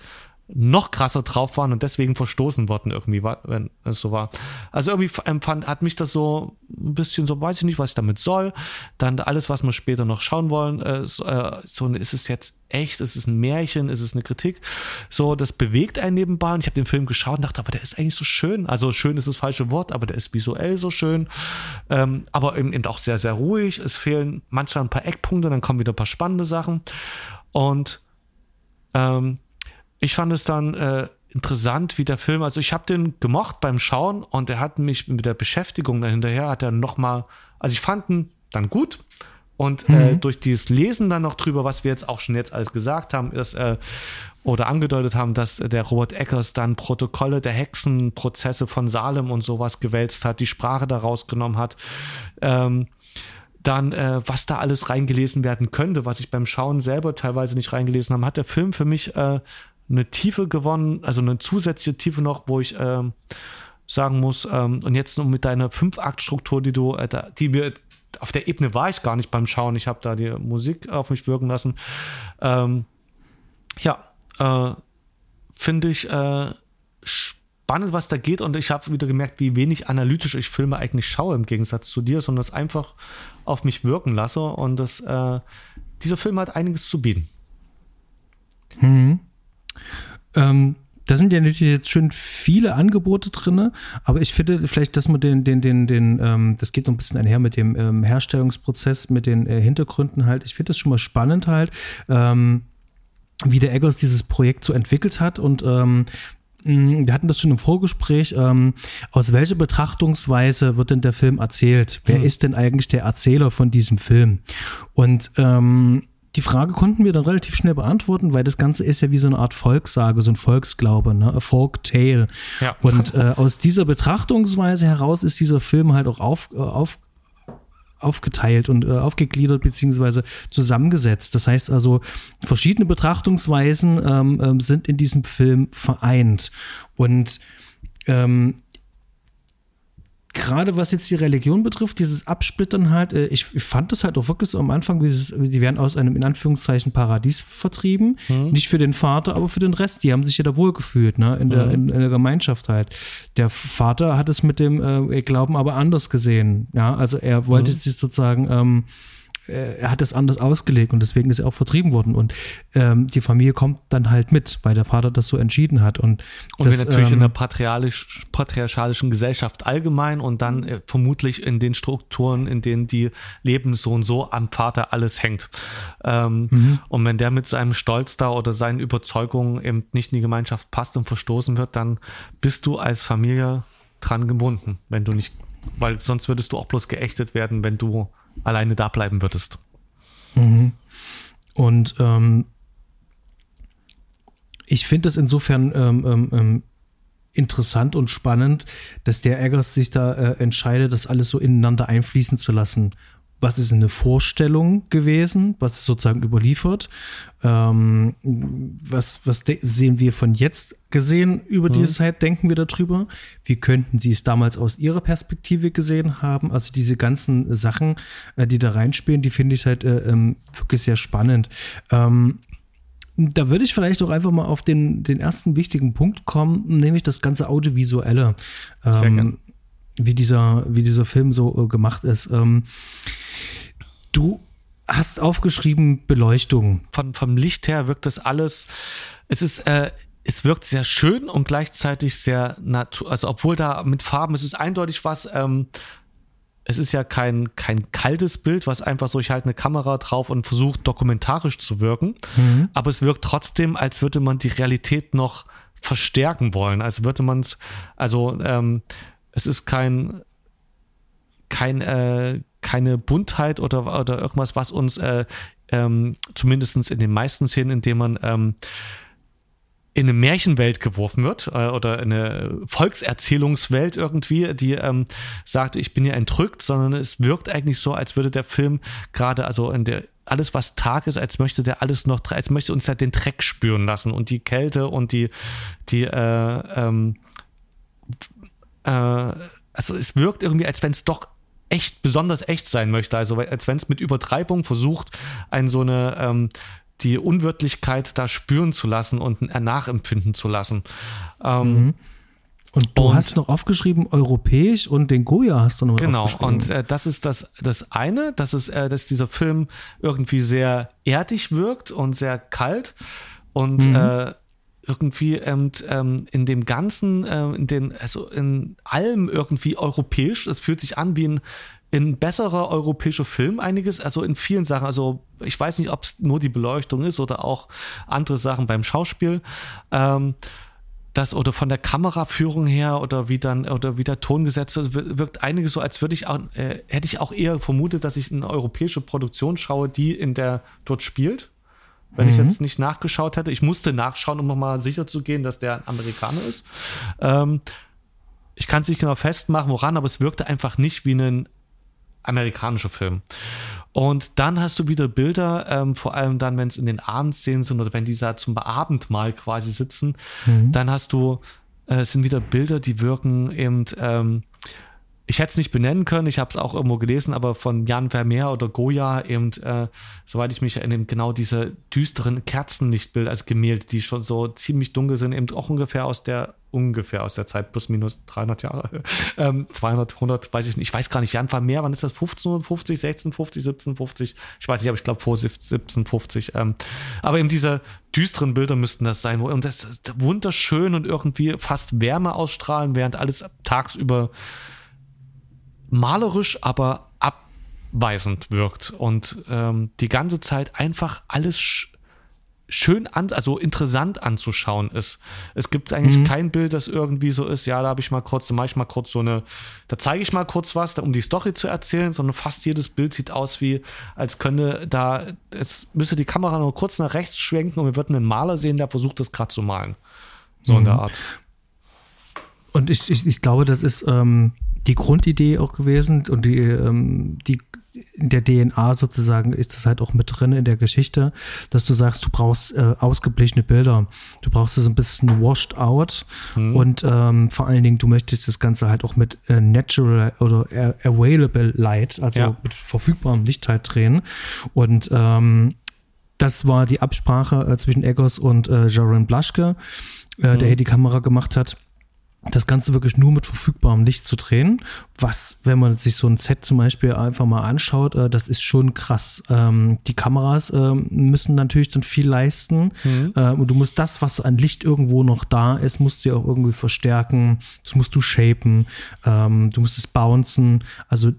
noch krasser drauf waren und deswegen verstoßen worden irgendwie, wenn es so war. Also irgendwie empfand, hat mich das so ein bisschen so, weiß ich nicht, was ich damit soll. Dann alles, was wir später noch schauen wollen, äh, so, äh, so, ist es jetzt echt, ist es ein Märchen, ist es eine Kritik? So, das bewegt einen nebenbei und ich habe den Film geschaut und dachte, aber der ist eigentlich so schön. Also schön ist das falsche Wort, aber der ist visuell so schön, ähm, aber eben, eben auch sehr, sehr ruhig. Es fehlen manchmal ein paar Eckpunkte, dann kommen wieder ein paar spannende Sachen und ähm, ich fand es dann äh, interessant, wie der Film, also ich habe den gemocht beim Schauen und er hat mich mit der Beschäftigung dahinterher, hat er nochmal, also ich fand ihn dann gut und äh, mhm. äh, durch dieses Lesen dann noch drüber, was wir jetzt auch schon jetzt alles gesagt haben, ist, äh, oder angedeutet haben, dass der Robert Eckers dann Protokolle der Hexenprozesse von Salem und sowas gewälzt hat, die Sprache da rausgenommen hat. Ähm, dann, äh, was da alles reingelesen werden könnte, was ich beim Schauen selber teilweise nicht reingelesen habe, hat der Film für mich äh, eine Tiefe gewonnen, also eine zusätzliche Tiefe noch, wo ich ähm, sagen muss, ähm, und jetzt nur mit deiner Fünf-Akt-Struktur, die du, äh, die mir auf der Ebene war ich gar nicht beim Schauen. Ich habe da die Musik auf mich wirken lassen. Ähm, ja, äh, finde ich äh, spannend, was da geht. Und ich habe wieder gemerkt, wie wenig analytisch ich Filme eigentlich schaue im Gegensatz zu dir, sondern es einfach auf mich wirken lasse. Und das, äh, dieser Film hat einiges zu bieten. Mhm. Ähm, da sind ja natürlich jetzt schön viele Angebote drin, aber ich finde vielleicht, dass man den, den, den, den, ähm, das geht so ein bisschen einher mit dem ähm, Herstellungsprozess, mit den äh, Hintergründen halt. Ich finde das schon mal spannend halt, ähm, wie der Eggers dieses Projekt so entwickelt hat und ähm, wir hatten das schon im Vorgespräch. Ähm, aus welcher Betrachtungsweise wird denn der Film erzählt? Wer hm. ist denn eigentlich der Erzähler von diesem Film? Und ähm, die Frage konnten wir dann relativ schnell beantworten, weil das Ganze ist ja wie so eine Art Volkssage, so ein Volksglaube, ne? A Folk Tale. Ja. Und äh, aus dieser Betrachtungsweise heraus ist dieser Film halt auch auf, äh, auf, aufgeteilt und äh, aufgegliedert beziehungsweise zusammengesetzt. Das heißt also, verschiedene Betrachtungsweisen ähm, ähm, sind in diesem Film vereint. Und ähm, gerade was jetzt die Religion betrifft, dieses Absplittern halt, äh, ich, fand das halt auch wirklich so am Anfang, dieses, die werden aus einem in Anführungszeichen Paradies vertrieben. Mhm. Nicht für den Vater, aber für den Rest. Die haben sich ja da wohlgefühlt, ne? In der, mhm. in, in, der Gemeinschaft halt. Der Vater hat es mit dem äh, Glauben aber anders gesehen. Ja, also er wollte mhm. sich sozusagen ähm, äh, er hat es anders ausgelegt und deswegen ist er auch vertrieben worden. Und ähm, die Familie kommt dann halt mit, weil der Vater das so entschieden hat. Und, und das, wir natürlich ähm, in der patriarchalisch, patriarchalischen Gesellschaft allgemein und dann äh, vermutlich in den Strukturen, in denen die leben, so und so am Vater alles hängt. Ähm, mhm. Und wenn der mit seinem Stolz da oder seinen Überzeugungen eben nicht in die Gemeinschaft passt und verstoßen wird, dann bist du als Familie dran gebunden, wenn du nicht, weil sonst würdest du auch bloß geächtet werden, wenn du alleine da bleiben würdest. Mhm. Und ähm, ich finde es insofern ähm, ähm, ähm, interessant und spannend, dass der Eggers sich da äh, entscheidet, das alles so ineinander einfließen zu lassen was ist eine Vorstellung gewesen, was ist sozusagen überliefert, ähm, was, was sehen wir von jetzt gesehen über mhm. diese Zeit, denken wir darüber, wie könnten sie es damals aus ihrer Perspektive gesehen haben, also diese ganzen Sachen, äh, die da reinspielen, die finde ich halt äh, ähm, wirklich sehr spannend. Ähm, da würde ich vielleicht auch einfach mal auf den, den ersten wichtigen Punkt kommen, nämlich das ganze Audiovisuelle. Sehr ähm, wie dieser, wie dieser Film so äh, gemacht ist. Ähm, du hast aufgeschrieben Beleuchtung. Von, vom Licht her wirkt das alles, es ist, äh, es wirkt sehr schön und gleichzeitig sehr natur, also obwohl da mit Farben, es ist eindeutig was, ähm, es ist ja kein, kein kaltes Bild, was einfach so, ich halte eine Kamera drauf und versucht dokumentarisch zu wirken, mhm. aber es wirkt trotzdem, als würde man die Realität noch verstärken wollen, als würde man es, also ähm, es ist kein, kein, äh, keine Buntheit oder, oder irgendwas, was uns äh, ähm, zumindest in den meisten Szenen, in denen man ähm, in eine Märchenwelt geworfen wird äh, oder eine Volkserzählungswelt irgendwie, die ähm, sagt, ich bin ja entrückt, sondern es wirkt eigentlich so, als würde der Film gerade, also in der alles, was Tag ist, als möchte der alles noch, als möchte uns halt den Dreck spüren lassen. Und die Kälte und die, die äh, ähm, äh, also es wirkt irgendwie, als wenn es doch echt, besonders echt sein möchte. Also als wenn es mit Übertreibung versucht, ein so eine ähm, die Unwirtlichkeit da spüren zu lassen und nachempfinden zu lassen. Ähm, mhm. Und du und, hast noch aufgeschrieben, europäisch und den Goya hast du noch genau, aufgeschrieben. Genau, und äh, das ist das, das eine, dass, es, äh, dass dieser Film irgendwie sehr erdig wirkt und sehr kalt und mhm. äh, irgendwie ähm, ähm, in dem Ganzen, äh, in den, also in allem irgendwie europäisch. Es fühlt sich an wie ein, ein besserer europäischer Film einiges, also in vielen Sachen. Also ich weiß nicht, ob es nur die Beleuchtung ist oder auch andere Sachen beim Schauspiel. Ähm, das oder von der Kameraführung her oder wie dann oder wie der Ton gesetzt ist, wirkt einiges so, als würde ich auch, äh, hätte ich auch eher vermutet, dass ich eine europäische Produktion schaue, die in der dort spielt wenn mhm. ich jetzt nicht nachgeschaut hätte. Ich musste nachschauen, um nochmal sicher zu gehen, dass der ein Amerikaner ist. Ähm, ich kann es nicht genau festmachen, woran, aber es wirkte einfach nicht wie ein amerikanischer Film. Und dann hast du wieder Bilder, ähm, vor allem dann, wenn es in den Abendszenen sind oder wenn die da zum Abendmahl quasi sitzen, mhm. dann hast du, äh, sind wieder Bilder, die wirken eben ähm, ich hätte es nicht benennen können, ich habe es auch irgendwo gelesen, aber von Jan Vermeer oder Goya eben, äh, soweit ich mich erinnere, genau diese düsteren Kerzenlichtbilder als Gemälde, die schon so ziemlich dunkel sind, eben auch ungefähr aus der ungefähr aus der Zeit plus minus 300 Jahre, ähm, 200, 100, weiß ich nicht, ich weiß gar nicht, Jan Vermeer, wann ist das, 1550, 1650, 1750, ich weiß nicht, aber ich glaube vor 1750, ähm, aber eben diese düsteren Bilder müssten das sein, und das, das wunderschön und irgendwie fast Wärme ausstrahlen, während alles tagsüber malerisch, aber abweisend wirkt und ähm, die ganze Zeit einfach alles sch schön an, also interessant anzuschauen ist. Es gibt eigentlich mhm. kein Bild, das irgendwie so ist, ja, da habe ich mal kurz, da mache ich mal kurz so eine, da zeige ich mal kurz was, um die Story zu erzählen, sondern fast jedes Bild sieht aus wie, als könnte da, jetzt müsste die Kamera nur kurz nach rechts schwenken und wir würden einen Maler sehen, der versucht, das gerade zu malen. So mhm. in der Art. Und ich, ich, ich glaube, das ist ähm, die Grundidee auch gewesen und die, ähm, die in der DNA sozusagen ist das halt auch mit drin in der Geschichte, dass du sagst, du brauchst äh, ausgeblichene Bilder. Du brauchst es ein bisschen washed out mhm. und ähm, vor allen Dingen, du möchtest das Ganze halt auch mit äh, natural oder available light, also ja. mit verfügbarem Licht halt drehen. Und ähm, das war die Absprache äh, zwischen Eggers und äh, Jaron Blaschke, äh, mhm. der hier die Kamera gemacht hat. Das Ganze wirklich nur mit verfügbarem Licht zu drehen. Was, wenn man sich so ein Set zum Beispiel einfach mal anschaut, äh, das ist schon krass. Ähm, die Kameras äh, müssen natürlich dann viel leisten. Mhm. Äh, und du musst das, was an Licht irgendwo noch da ist, musst du ja auch irgendwie verstärken. Das musst du shapen. Ähm, du musst es bouncen. Also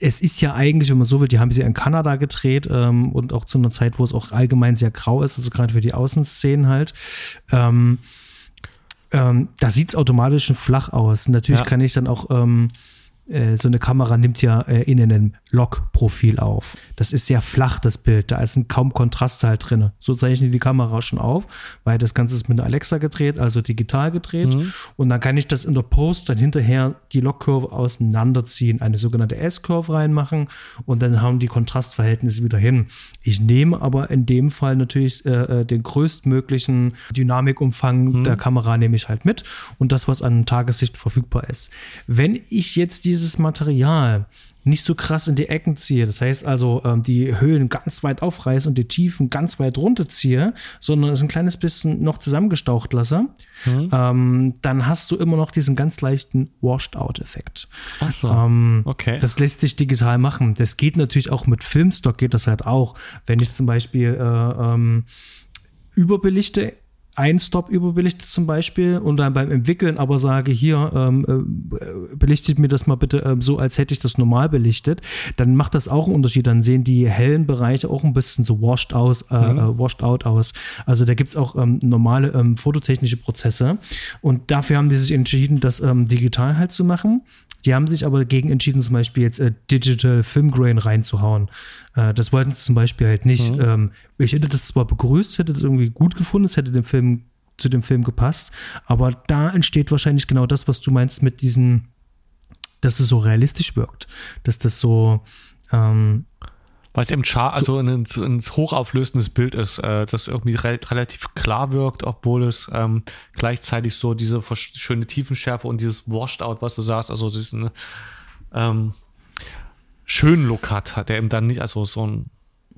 es ist ja eigentlich, wenn man so will, die haben sie in Kanada gedreht ähm, und auch zu einer Zeit, wo es auch allgemein sehr grau ist, also gerade für die Außenszenen halt. Ähm, ähm, da sieht es automatisch schon flach aus. Natürlich ja. kann ich dann auch ähm, äh, so eine Kamera nimmt ja äh, in einem Log-Profil auf. Das ist sehr flach, das Bild. Da ist ein kaum Kontrast halt drin. So zeichnet die Kamera schon auf, weil das Ganze ist mit einer Alexa gedreht, also digital gedreht. Mhm. Und dann kann ich das in der Post dann hinterher die Log-Kurve auseinanderziehen, eine sogenannte S-Curve reinmachen und dann haben die Kontrastverhältnisse wieder hin. Ich nehme aber in dem Fall natürlich äh, äh den größtmöglichen Dynamikumfang mhm. der Kamera nehme ich halt mit und das, was an Tageslicht verfügbar ist. Wenn ich jetzt die dieses Material nicht so krass in die Ecken ziehe, das heißt also ähm, die Höhen ganz weit aufreiße und die Tiefen ganz weit runterziehe, sondern es ein kleines bisschen noch zusammengestaucht lasse, mhm. ähm, dann hast du immer noch diesen ganz leichten Washed-Out-Effekt. Ach so. Ähm, okay. Das lässt sich digital machen. Das geht natürlich auch mit Filmstock, geht das halt auch. Wenn ich zum Beispiel äh, ähm, überbelichte ein Stop überbelichtet zum Beispiel und dann beim Entwickeln aber sage, hier, ähm, äh, belichtet mir das mal bitte ähm, so, als hätte ich das normal belichtet, dann macht das auch einen Unterschied. Dann sehen die hellen Bereiche auch ein bisschen so washed aus, äh, mhm. Äh, washed out aus. Also da gibt es auch ähm, normale ähm, fototechnische Prozesse und dafür haben die sich entschieden, das ähm, digital halt zu machen. Die haben sich aber dagegen entschieden, zum Beispiel jetzt äh, Digital Film Grain reinzuhauen. Äh, das wollten sie zum Beispiel halt nicht. Mhm. Ähm, ich hätte das zwar begrüßt, hätte das irgendwie gut gefunden, es hätte dem Film zu dem Film gepasst, aber da entsteht wahrscheinlich genau das, was du meinst mit diesen, dass es so realistisch wirkt, dass das so ähm, weil es eben schar, also ein, ein hochauflösendes Bild ist, äh, das irgendwie re relativ klar wirkt, obwohl es ähm, gleichzeitig so diese schöne Tiefenschärfe und dieses Washed Out, was du sagst, also diesen ähm, schönen Look hat, der eben dann nicht, also so ein,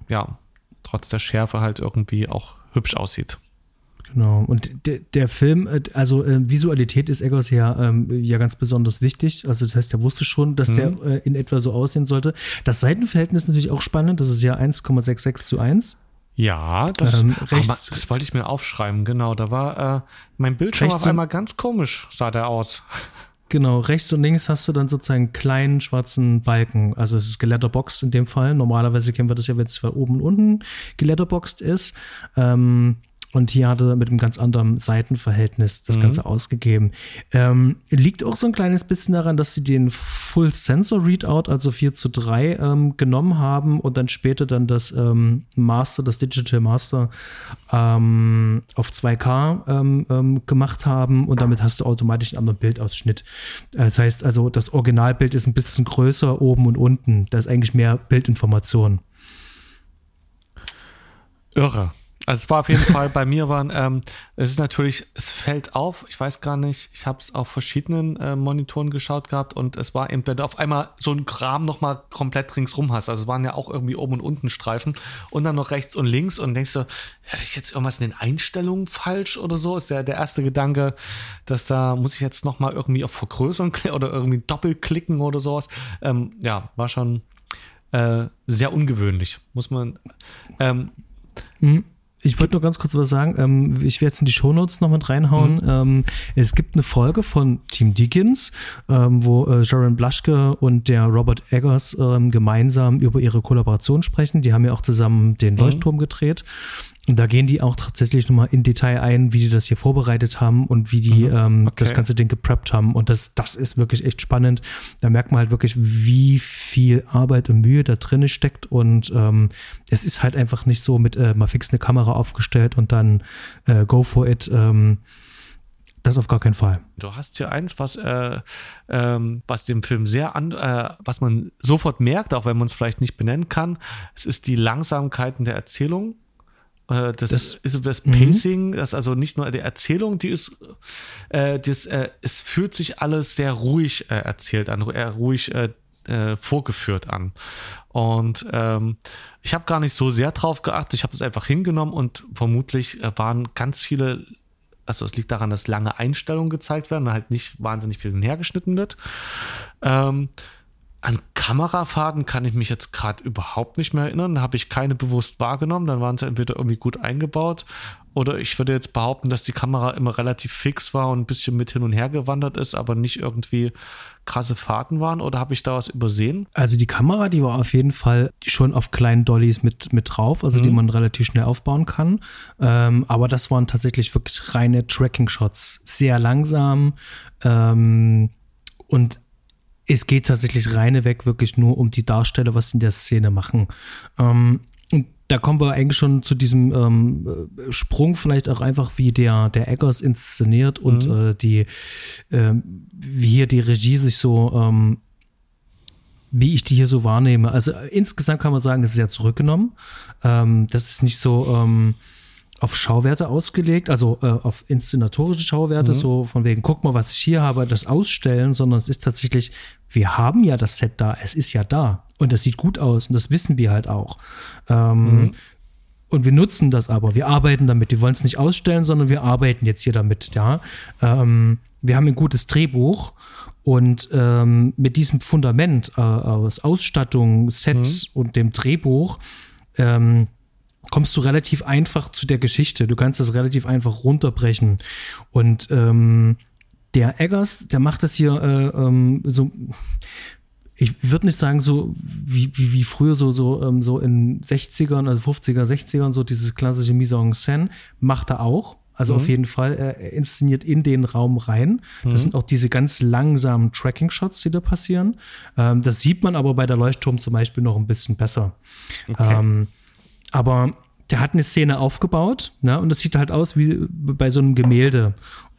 ja, trotz der Schärfe halt irgendwie auch hübsch aussieht. Genau. Und der, der Film, äh, also äh, Visualität ist Eggers ja, ähm, ja ganz besonders wichtig. Also das heißt, er wusste schon, dass mhm. der äh, in etwa so aussehen sollte. Das Seitenverhältnis ist natürlich auch spannend. Das ist ja 1,66 zu 1. Ja, das, ähm, rechts, das wollte ich mir aufschreiben, genau. Da war äh, mein Bildschirm auf einmal ganz komisch, sah der aus. Genau, rechts und links hast du dann sozusagen einen kleinen schwarzen Balken. Also es ist geletterboxed in dem Fall. Normalerweise kennen wir das ja, wenn es oben und unten geletterboxed ist. Ähm, und hier hat er mit einem ganz anderen Seitenverhältnis das mhm. Ganze ausgegeben. Ähm, liegt auch so ein kleines bisschen daran, dass sie den Full Sensor Readout, also 4 zu 3, ähm, genommen haben und dann später dann das ähm, Master, das Digital Master ähm, auf 2K ähm, ähm, gemacht haben und damit hast du automatisch einen anderen Bildausschnitt. Das heißt also, das Originalbild ist ein bisschen größer oben und unten. Da ist eigentlich mehr Bildinformation. Irre. Also es war auf jeden Fall, bei mir waren, ähm, es ist natürlich, es fällt auf, ich weiß gar nicht, ich habe es auf verschiedenen äh, Monitoren geschaut gehabt und es war eben, wenn du auf einmal so ein Kram nochmal komplett ringsrum hast, also es waren ja auch irgendwie oben und unten Streifen und dann noch rechts und links und denkst du, ja, ich jetzt irgendwas in den Einstellungen falsch oder so, ist ja der erste Gedanke, dass da muss ich jetzt nochmal irgendwie auf Vergrößerung oder irgendwie doppelklicken oder sowas. Ähm, ja, war schon äh, sehr ungewöhnlich, muss man. Ähm, mhm. Ich wollte nur ganz kurz was sagen. Ähm, ich werde jetzt in die Shownotes noch mit reinhauen. Mhm. Ähm, es gibt eine Folge von Team Dickens, ähm, wo äh, Jaron Blaschke und der Robert Eggers ähm, gemeinsam über ihre Kollaboration sprechen. Die haben ja auch zusammen den mhm. Leuchtturm gedreht. Und da gehen die auch tatsächlich nochmal in Detail ein, wie die das hier vorbereitet haben und wie die mhm, ähm, okay. das ganze Ding gepreppt haben. Und das, das ist wirklich echt spannend. Da merkt man halt wirklich, wie viel Arbeit und Mühe da drin steckt. Und ähm, es ist halt einfach nicht so mit äh, mal fix eine Kamera aufgestellt und dann äh, go for it. Ähm, das auf gar keinen Fall. Du hast hier eins, was, äh, ähm, was dem Film sehr an, äh, was man sofort merkt, auch wenn man es vielleicht nicht benennen kann. Es ist die Langsamkeiten der Erzählung äh, das, das, ist das mhm. Pacing, das also nicht nur die Erzählung, die ist, äh, das, äh, es fühlt sich alles sehr ruhig äh, erzählt an, eher ruhig äh, äh, vorgeführt an. Und ähm, ich habe gar nicht so sehr drauf geachtet, ich habe es einfach hingenommen und vermutlich waren ganz viele also es liegt daran, dass lange Einstellungen gezeigt werden und halt nicht wahnsinnig viel hergeschnitten wird. Ähm, an Kamerafahrten kann ich mich jetzt gerade überhaupt nicht mehr erinnern. Da habe ich keine bewusst wahrgenommen. Dann waren sie entweder irgendwie gut eingebaut oder ich würde jetzt behaupten, dass die Kamera immer relativ fix war und ein bisschen mit hin und her gewandert ist, aber nicht irgendwie krasse Fahrten waren. Oder habe ich da was übersehen? Also die Kamera, die war auf jeden Fall schon auf kleinen Dollys mit, mit drauf, also mhm. die man relativ schnell aufbauen kann. Ähm, aber das waren tatsächlich wirklich reine Tracking-Shots. Sehr langsam ähm, und es geht tatsächlich reineweg wirklich nur um die Darsteller, was sie in der Szene machen. Ähm, und da kommen wir eigentlich schon zu diesem ähm, Sprung, vielleicht auch einfach, wie der, der Eggers inszeniert und mhm. äh, die, äh, wie hier die Regie sich so, ähm, wie ich die hier so wahrnehme. Also insgesamt kann man sagen, es ist sehr zurückgenommen. Ähm, das ist nicht so, ähm, auf Schauwerte ausgelegt, also äh, auf inszenatorische Schauwerte, mhm. so von wegen, guck mal, was ich hier habe, das ausstellen, sondern es ist tatsächlich, wir haben ja das Set da, es ist ja da und das sieht gut aus und das wissen wir halt auch. Ähm, mhm. Und wir nutzen das aber, wir arbeiten damit, wir wollen es nicht ausstellen, sondern wir arbeiten jetzt hier damit, ja. Ähm, wir haben ein gutes Drehbuch und ähm, mit diesem Fundament äh, aus Ausstattung, Sets mhm. und dem Drehbuch, ähm, kommst du relativ einfach zu der Geschichte. Du kannst das relativ einfach runterbrechen. Und ähm, der Eggers, der macht das hier äh, ähm, so. Ich würde nicht sagen, so wie, wie, wie früher, so, so, ähm, so in 60ern, also 50er, 60ern, so dieses klassische Mise en scène, macht er auch. Also mhm. auf jeden Fall, er inszeniert in den Raum rein. Das mhm. sind auch diese ganz langsamen Tracking-Shots, die da passieren. Ähm, das sieht man aber bei der Leuchtturm zum Beispiel noch ein bisschen besser. Okay. Ähm, aber der hat eine Szene aufgebaut, ne, und das sieht halt aus wie bei so einem Gemälde.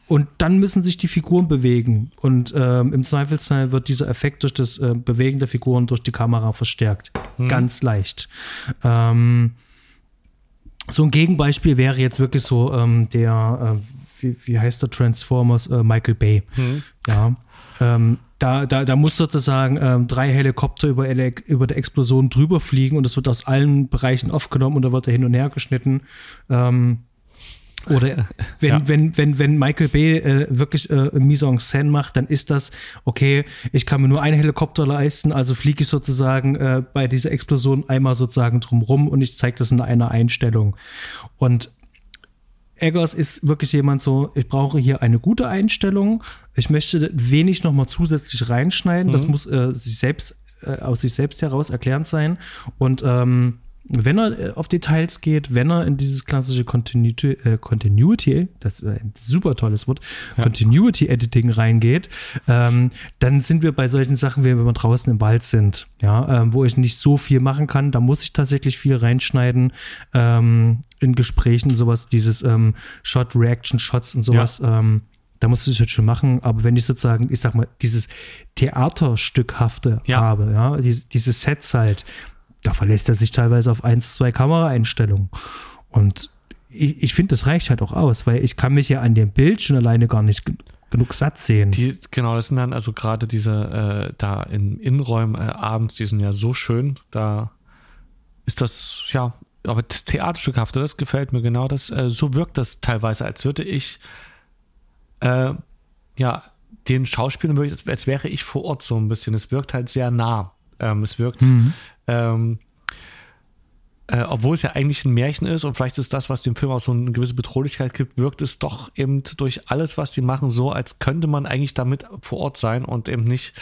Und dann müssen sich die Figuren bewegen. Und ähm, im Zweifelsfall wird dieser Effekt durch das äh, Bewegen der Figuren durch die Kamera verstärkt. Hm. Ganz leicht. Ähm, so ein Gegenbeispiel wäre jetzt wirklich so ähm, der, äh, wie, wie, heißt der Transformers, äh, Michael Bay. Hm. Ja. Ähm, da, da, da muss sozusagen ähm, drei Helikopter über, über der Explosion drüber fliegen und das wird aus allen Bereichen aufgenommen und da wird er hin und her geschnitten. Ähm, oder wenn, ja. wenn, wenn, wenn Michael Bay äh, wirklich äh, Mise en scène macht, dann ist das, okay, ich kann mir nur einen Helikopter leisten, also fliege ich sozusagen äh, bei dieser Explosion einmal sozusagen drumrum und ich zeige das in einer Einstellung. Und Eggers ist wirklich jemand so, ich brauche hier eine gute Einstellung. Ich möchte wenig nochmal zusätzlich reinschneiden. Mhm. Das muss äh, sich selbst, äh, aus sich selbst heraus erklärend sein. Und ähm, wenn er äh, auf Details geht, wenn er in dieses klassische Continuity, äh, Continuity das ist ein super tolles Wort, ja. Continuity Editing reingeht, ähm, dann sind wir bei solchen Sachen, wie wenn wir draußen im Wald sind, ja, ähm, wo ich nicht so viel machen kann. Da muss ich tatsächlich viel reinschneiden ähm, in Gesprächen, sowas, dieses ähm, Shot, Reaction Shots und sowas. Ja. Ähm, da musst du das jetzt schon machen, aber wenn ich sozusagen, ich sag mal, dieses Theaterstückhafte ja. habe, ja, diese, diese Sets halt, da verlässt er sich teilweise auf eins, zwei Kameraeinstellungen. Und ich, ich finde, das reicht halt auch aus, weil ich kann mich ja an dem Bild schon alleine gar nicht genug satt sehen. Die, genau, das sind dann also gerade diese äh, da in Innenräumen äh, abends, die sind ja so schön. Da ist das, ja, aber theaterstückhafte, das gefällt mir genau. Das, äh, so wirkt das teilweise, als würde ich äh, ja den Schauspielern, als wäre ich vor Ort so ein bisschen. Es wirkt halt sehr nah. Ähm, es wirkt mhm. Ähm, äh, obwohl es ja eigentlich ein Märchen ist und vielleicht ist das, was dem Film auch so eine gewisse Bedrohlichkeit gibt, wirkt es doch eben durch alles, was die machen, so, als könnte man eigentlich damit vor Ort sein und eben nicht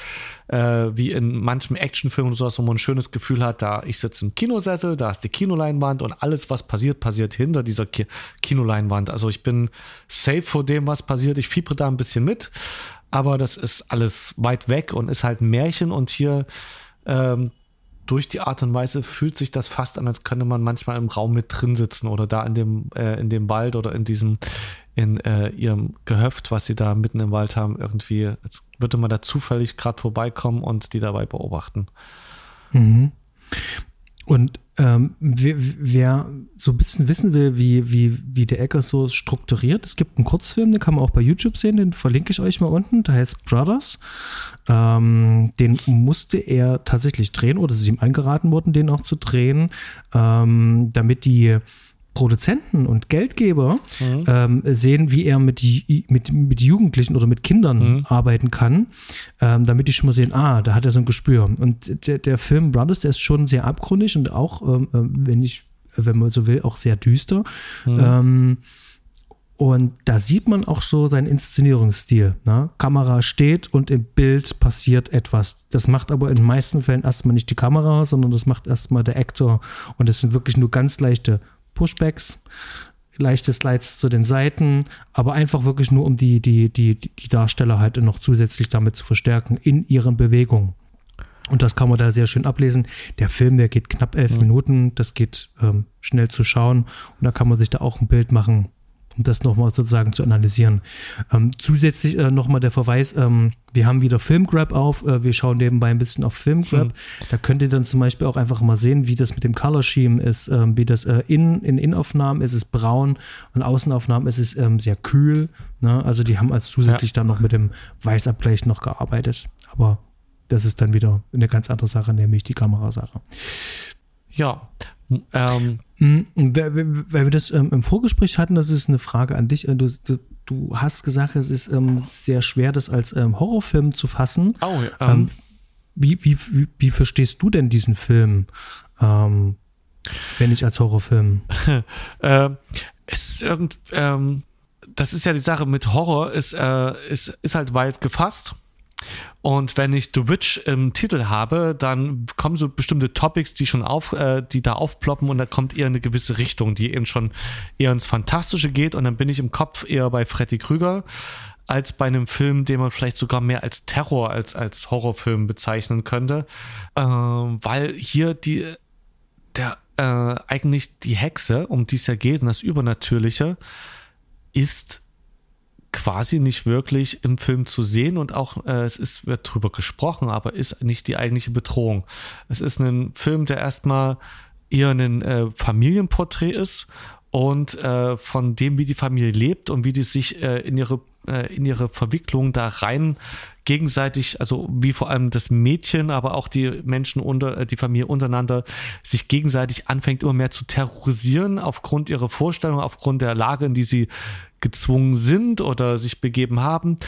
äh, wie in manchen Actionfilmen oder sowas, wo man ein schönes Gefühl hat, da ich sitze im Kinosessel, da ist die Kinoleinwand und alles, was passiert, passiert hinter dieser Ki Kinoleinwand. Also ich bin safe vor dem, was passiert. Ich fiebere da ein bisschen mit, aber das ist alles weit weg und ist halt ein Märchen und hier ähm, durch die Art und Weise fühlt sich das fast an, als könnte man manchmal im Raum mit drin sitzen oder da in dem, äh, in dem Wald oder in diesem, in äh, ihrem Gehöft, was sie da mitten im Wald haben, irgendwie, als würde man da zufällig gerade vorbeikommen und die dabei beobachten. Mhm. Und ähm, wer, wer, so ein bisschen wissen will, wie, wie, wie der Eckers so strukturiert, es gibt einen Kurzfilm, den kann man auch bei YouTube sehen, den verlinke ich euch mal unten, der heißt Brothers. Ähm, den musste er tatsächlich drehen oder es ist ihm angeraten worden, den auch zu drehen, ähm, damit die Produzenten und Geldgeber mhm. ähm, sehen, wie er mit, mit, mit Jugendlichen oder mit Kindern mhm. arbeiten kann, ähm, damit die schon mal sehen, ah, da hat er so ein Gespür. Und der, der Film Brothers, der ist schon sehr abgründig und auch, ähm, äh, wenn ich, wenn man so will, auch sehr düster. Mhm. Ähm, und da sieht man auch so seinen Inszenierungsstil. Ne? Kamera steht und im Bild passiert etwas. Das macht aber in den meisten Fällen erstmal nicht die Kamera, sondern das macht erstmal der Actor. Und es sind wirklich nur ganz leichte Pushbacks, leichte Slides zu den Seiten, aber einfach wirklich nur, um die, die, die, die Darsteller halt noch zusätzlich damit zu verstärken in ihren Bewegungen. Und das kann man da sehr schön ablesen. Der Film, der geht knapp elf mhm. Minuten, das geht ähm, schnell zu schauen und da kann man sich da auch ein Bild machen, um das nochmal sozusagen zu analysieren. Ähm, zusätzlich äh, nochmal der Verweis, ähm, wir haben wieder Filmgrab auf, äh, wir schauen nebenbei ein bisschen auf Filmgrab. Mhm. Da könnt ihr dann zum Beispiel auch einfach mal sehen, wie das mit dem Color Scheme ist, ähm, wie das äh, in, in Innenaufnahmen ist es braun und Außenaufnahmen ist es ähm, sehr kühl. Ne? Also die haben als zusätzlich ja. dann noch mit dem Weißabgleich noch gearbeitet. Aber das ist dann wieder eine ganz andere Sache, nämlich die Kamerasache. Ja, ähm, mhm, weil, wir das ähm, im Vorgespräch hatten, das ist eine Frage an dich. Äh, du, du, du hast gesagt, es ist ähm, sehr schwer, das als ähm, Horrorfilm zu fassen. Oh, ähm, ähm, wie, wie, wie, wie, verstehst du denn diesen Film, wenn nicht als Horrorfilm? es ist irgend, das ist ja die Sache mit Horror, ist, äh, ist, ist halt weit gefasst. Und wenn ich The Witch im Titel habe, dann kommen so bestimmte Topics, die schon auf, äh, die da aufploppen und da kommt eher eine gewisse Richtung, die eben schon eher ins Fantastische geht. Und dann bin ich im Kopf eher bei Freddy Krüger als bei einem Film, den man vielleicht sogar mehr als Terror als als Horrorfilm bezeichnen könnte, äh, weil hier die der äh, eigentlich die Hexe, um die es ja geht und das Übernatürliche, ist quasi nicht wirklich im Film zu sehen und auch äh, es ist, wird drüber gesprochen, aber ist nicht die eigentliche Bedrohung. Es ist ein Film, der erstmal eher ein äh, Familienporträt ist und äh, von dem, wie die Familie lebt und wie die sich äh, in ihre äh, in ihre Verwicklung da rein gegenseitig, also wie vor allem das Mädchen, aber auch die Menschen unter, äh, die Familie untereinander sich gegenseitig anfängt immer mehr zu terrorisieren aufgrund ihrer Vorstellung, aufgrund der Lage, in die sie gezwungen sind oder sich begeben haben.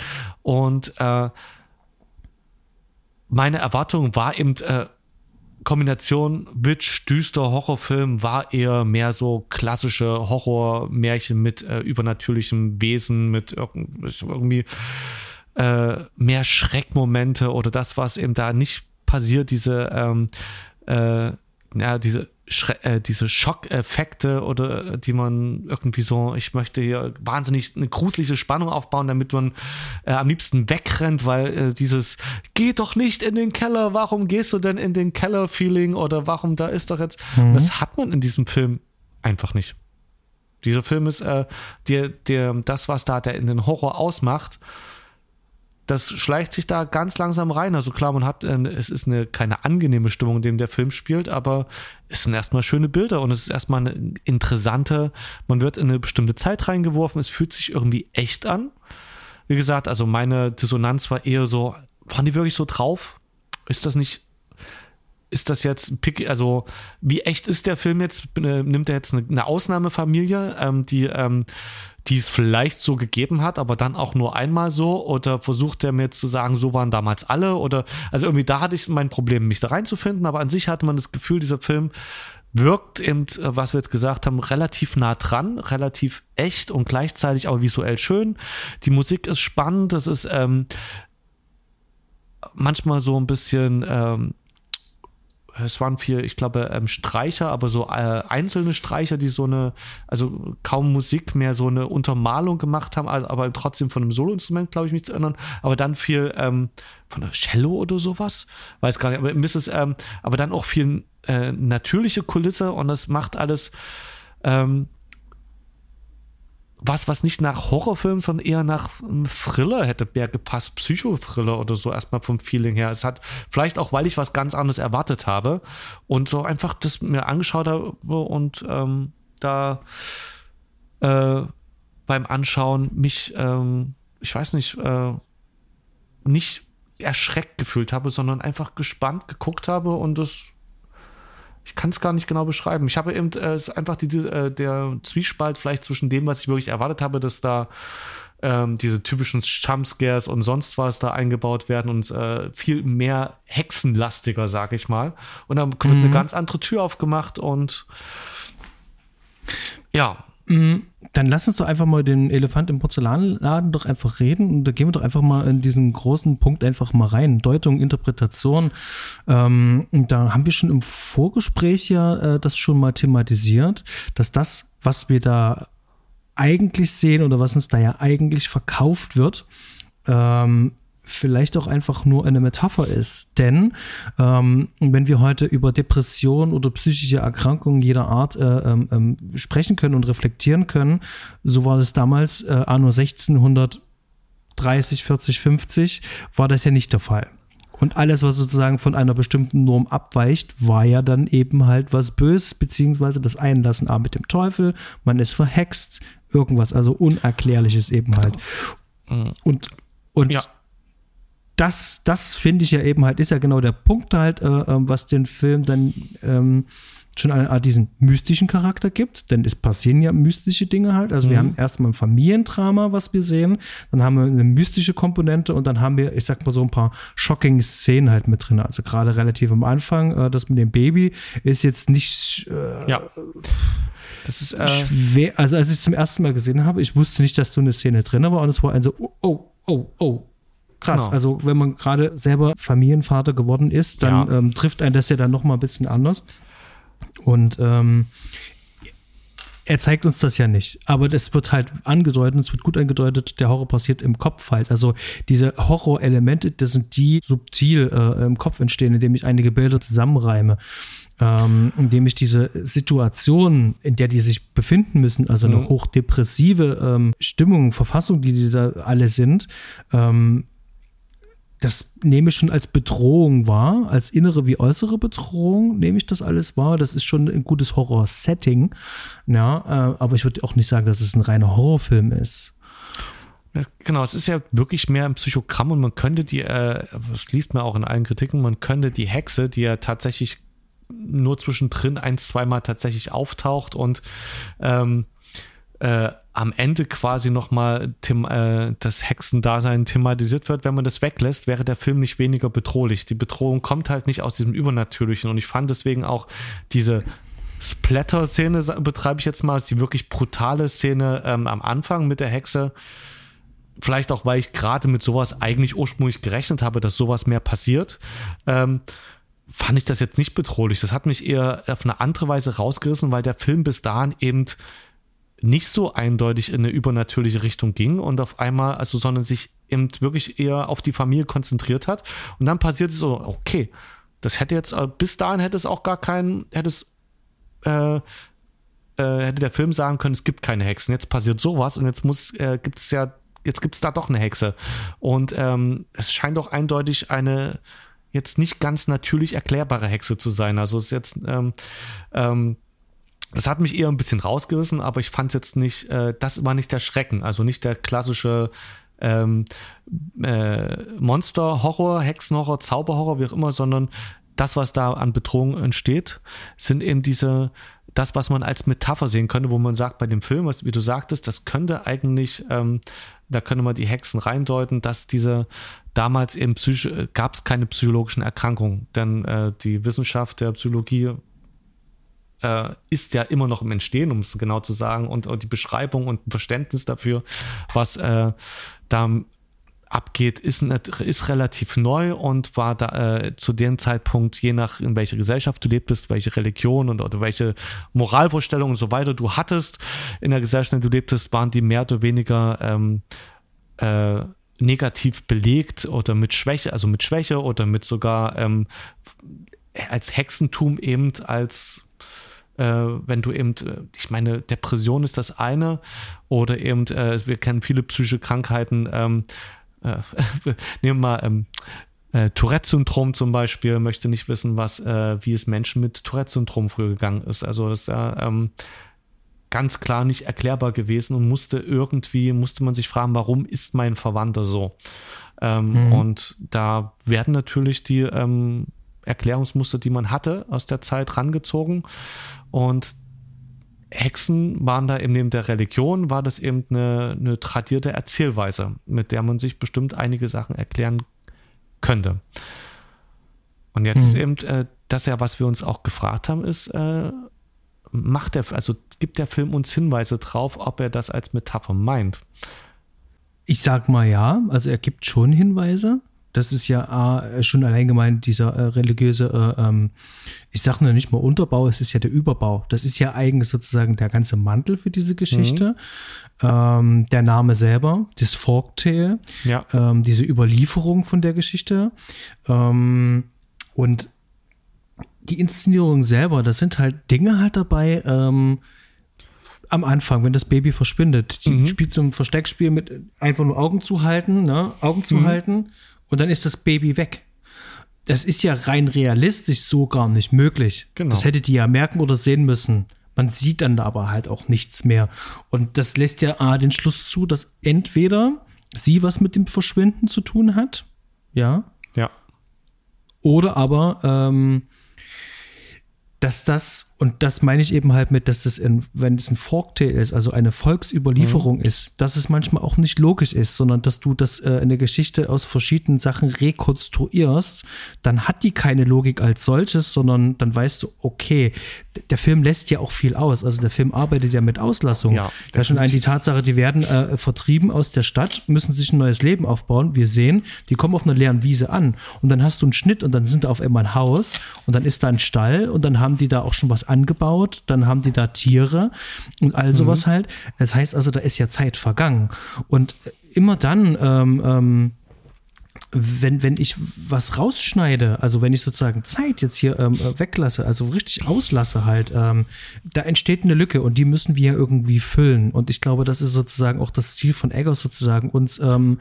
Und äh, meine Erwartung war eben äh, Kombination Witch, düster Horrorfilm war eher mehr so klassische Horrormärchen mit äh, übernatürlichem Wesen, mit irgendwie äh, mehr Schreckmomente oder das, was eben da nicht passiert, diese ähm, äh, ja, diese, äh, diese Schockeffekte oder die man irgendwie so, ich möchte hier wahnsinnig eine gruselige Spannung aufbauen, damit man äh, am liebsten wegrennt, weil äh, dieses Geh doch nicht in den Keller, warum gehst du denn in den Keller-Feeling oder warum da ist doch jetzt. Mhm. Das hat man in diesem Film einfach nicht. Dieser Film ist äh, der, der, das, was da der in den Horror ausmacht das schleicht sich da ganz langsam rein. Also klar, man hat, äh, es ist eine, keine angenehme Stimmung, in dem der Film spielt, aber es sind erstmal schöne Bilder und es ist erstmal eine interessante, man wird in eine bestimmte Zeit reingeworfen, es fühlt sich irgendwie echt an. Wie gesagt, also meine Dissonanz war eher so, waren die wirklich so drauf? Ist das nicht ist das jetzt pick, also wie echt ist der Film jetzt? Äh, nimmt er jetzt eine, eine Ausnahmefamilie, ähm, die ähm, die es vielleicht so gegeben hat, aber dann auch nur einmal so? Oder versucht er mir zu sagen, so waren damals alle? Oder also irgendwie da hatte ich mein Problem, mich da reinzufinden, aber an sich hatte man das Gefühl, dieser Film wirkt eben, äh, was wir jetzt gesagt haben, relativ nah dran, relativ echt und gleichzeitig auch visuell schön. Die Musik ist spannend, es ist ähm, manchmal so ein bisschen ähm, es waren vier, ich glaube, ähm, Streicher, aber so äh, einzelne Streicher, die so eine, also kaum Musik mehr, so eine Untermalung gemacht haben, aber trotzdem von einem Soloinstrument, glaube ich, mich zu erinnern. Aber dann viel ähm, von der Cello oder sowas, weiß gar nicht, aber Mrs., ähm, aber dann auch viel äh, natürliche Kulisse und das macht alles ähm, was, was nicht nach Horrorfilm, sondern eher nach einem Thriller hätte mehr gepasst, Psychothriller oder so, erstmal vom Feeling her. Es hat vielleicht auch, weil ich was ganz anderes erwartet habe und so einfach das mir angeschaut habe und ähm, da äh, beim Anschauen mich, ähm, ich weiß nicht, äh, nicht erschreckt gefühlt habe, sondern einfach gespannt geguckt habe und das ich kann es gar nicht genau beschreiben. Ich habe eben äh, einfach die, äh, der Zwiespalt vielleicht zwischen dem, was ich wirklich erwartet habe, dass da ähm, diese typischen Jumpscares und sonst was da eingebaut werden und äh, viel mehr hexenlastiger, sag ich mal. Und dann wird mhm. eine ganz andere Tür aufgemacht und ja. Mhm. Dann lass uns doch einfach mal den Elefant im Porzellanladen doch einfach reden und da gehen wir doch einfach mal in diesen großen Punkt einfach mal rein. Deutung, Interpretation. Ähm, da haben wir schon im Vorgespräch ja äh, das schon mal thematisiert, dass das, was wir da eigentlich sehen oder was uns da ja eigentlich verkauft wird, ähm, vielleicht auch einfach nur eine Metapher ist. Denn ähm, wenn wir heute über Depression oder psychische Erkrankungen jeder Art äh, ähm, ähm sprechen können und reflektieren können, so war das damals, äh, anno 1630, 40, 50, war das ja nicht der Fall. Und alles, was sozusagen von einer bestimmten Norm abweicht, war ja dann eben halt was Böses, beziehungsweise das Einlassen A mit dem Teufel, man ist verhext, irgendwas, also Unerklärliches eben halt. Mhm. Und, und ja. Das, das finde ich ja eben halt, ist ja genau der Punkt halt, äh, ähm, was den Film dann ähm, schon eine Art diesen mystischen Charakter gibt, denn es passieren ja mystische Dinge halt. Also mhm. wir haben erstmal ein Familiendrama, was wir sehen, dann haben wir eine mystische Komponente und dann haben wir, ich sag mal so ein paar shocking Szenen halt mit drin. Also gerade relativ am Anfang, äh, das mit dem Baby ist jetzt nicht äh, ja. Das ist äh schwer. Also als ich es zum ersten Mal gesehen habe, ich wusste nicht, dass so eine Szene drin war und es war ein so, oh, oh, oh, oh. Krass. Genau. Also wenn man gerade selber Familienvater geworden ist, dann ja. ähm, trifft einen das ja dann noch mal ein bisschen anders. Und ähm, er zeigt uns das ja nicht, aber das wird halt angedeutet, es wird gut angedeutet, der Horror passiert im Kopf halt. Also diese Horrorelemente, das sind die subtil äh, im Kopf entstehen, indem ich einige Bilder zusammenreime ähm, indem ich diese Situation, in der die sich befinden müssen, also eine mhm. hochdepressive ähm, Stimmung, Verfassung, die die da alle sind, ähm, das nehme ich schon als Bedrohung wahr, als innere wie äußere Bedrohung nehme ich das alles wahr. Das ist schon ein gutes Horror-Setting. Ja, äh, aber ich würde auch nicht sagen, dass es ein reiner Horrorfilm ist. Genau, es ist ja wirklich mehr ein Psychogramm und man könnte die, äh, das liest man auch in allen Kritiken, man könnte die Hexe, die ja tatsächlich nur zwischendrin ein, zweimal tatsächlich auftaucht und ähm, äh, am Ende quasi nochmal äh, das Hexendasein thematisiert wird. Wenn man das weglässt, wäre der Film nicht weniger bedrohlich. Die Bedrohung kommt halt nicht aus diesem Übernatürlichen und ich fand deswegen auch diese Splatter-Szene, betreibe ich jetzt mal, ist die wirklich brutale Szene ähm, am Anfang mit der Hexe. Vielleicht auch, weil ich gerade mit sowas eigentlich ursprünglich gerechnet habe, dass sowas mehr passiert. Ähm, fand ich das jetzt nicht bedrohlich. Das hat mich eher auf eine andere Weise rausgerissen, weil der Film bis dahin eben nicht so eindeutig in eine übernatürliche Richtung ging und auf einmal, also sondern sich eben wirklich eher auf die Familie konzentriert hat. Und dann passiert es so, okay, das hätte jetzt, äh, bis dahin hätte es auch gar keinen, hätte es, äh, äh, hätte der Film sagen können, es gibt keine Hexen. Jetzt passiert sowas und jetzt muss, äh, gibt es ja, jetzt gibt es da doch eine Hexe. Und ähm, es scheint doch eindeutig eine jetzt nicht ganz natürlich erklärbare Hexe zu sein. Also es ist jetzt, ähm, ähm, das hat mich eher ein bisschen rausgerissen, aber ich fand es jetzt nicht, äh, das war nicht der Schrecken, also nicht der klassische ähm, äh, Monster-Horror, Hexenhorror, Zauberhorror, wie auch immer, sondern das, was da an Bedrohung entsteht, sind eben diese, das, was man als Metapher sehen könnte, wo man sagt, bei dem Film, was, wie du sagtest, das könnte eigentlich, ähm, da könnte man die Hexen reindeuten, dass diese damals eben gab es keine psychologischen Erkrankungen, denn äh, die Wissenschaft der Psychologie äh, ist ja immer noch im Entstehen, um es genau zu sagen, und, und die Beschreibung und Verständnis dafür, was äh, da abgeht, ist, ist relativ neu und war da äh, zu dem Zeitpunkt, je nach in welcher Gesellschaft du lebtest, welche Religion und oder welche Moralvorstellungen und so weiter du hattest in der Gesellschaft, in der du lebtest, waren die mehr oder weniger ähm, äh, negativ belegt oder mit Schwäche, also mit Schwäche oder mit sogar ähm, als Hexentum eben als wenn du eben, äh, ich meine, Depression ist das eine oder eben, äh, wir kennen viele psychische Krankheiten, ähm, äh, nehmen wir mal ähm, äh, Tourette-Syndrom zum Beispiel, möchte nicht wissen, was, äh, wie es Menschen mit Tourette-Syndrom früher gegangen ist. Also das ist ja ähm, ganz klar nicht erklärbar gewesen und musste irgendwie, musste man sich fragen, warum ist mein Verwandter so? Ähm, mhm. Und da werden natürlich die ähm, Erklärungsmuster, die man hatte, aus der Zeit rangezogen. Und Hexen waren da eben neben der Religion, war das eben eine, eine tradierte Erzählweise, mit der man sich bestimmt einige Sachen erklären könnte. Und jetzt hm. ist eben äh, das ja, was wir uns auch gefragt haben, ist, äh, macht der, also gibt der Film uns Hinweise drauf, ob er das als Metapher meint? Ich sag mal ja, also er gibt schon Hinweise. Das ist ja äh, schon allein gemeint, dieser äh, religiöse, äh, ähm, ich sage nur nicht mal Unterbau, es ist ja der Überbau. Das ist ja eigentlich sozusagen der ganze Mantel für diese Geschichte. Mhm. Ähm, der Name selber, das Folktale, ja. ähm, diese Überlieferung von der Geschichte. Ähm, und die Inszenierung selber, das sind halt Dinge halt dabei, ähm, am Anfang, wenn das Baby verschwindet. Die mhm. spielt so ein Versteckspiel mit einfach nur Augen zu halten, ne? Augen zu mhm. halten und dann ist das Baby weg. Das ist ja rein realistisch so gar nicht möglich. Genau. Das hättet ihr ja merken oder sehen müssen. Man sieht dann aber halt auch nichts mehr. Und das lässt ja A, den Schluss zu, dass entweder sie was mit dem Verschwinden zu tun hat, ja. Ja. Oder aber, ähm, dass das und das meine ich eben halt mit, dass das, in, wenn es ein Folktale ist, also eine Volksüberlieferung mhm. ist, dass es manchmal auch nicht logisch ist, sondern dass du das äh, eine Geschichte aus verschiedenen Sachen rekonstruierst, dann hat die keine Logik als solches, sondern dann weißt du, okay, der Film lässt ja auch viel aus. Also der Film arbeitet ja mit Auslassung. Ja, da schon ein die Tatsache, die werden äh, vertrieben aus der Stadt, müssen sich ein neues Leben aufbauen. Wir sehen, die kommen auf einer leeren Wiese an und dann hast du einen Schnitt und dann sind da auf einmal ein Haus und dann ist da ein Stall und dann haben die da auch schon was angebaut, dann haben die da Tiere und all sowas mhm. halt. Das heißt also, da ist ja Zeit vergangen. Und immer dann, ähm, ähm, wenn, wenn ich was rausschneide, also wenn ich sozusagen Zeit jetzt hier ähm, weglasse, also richtig auslasse halt, ähm, da entsteht eine Lücke und die müssen wir irgendwie füllen. Und ich glaube, das ist sozusagen auch das Ziel von Eggers sozusagen, uns ähm,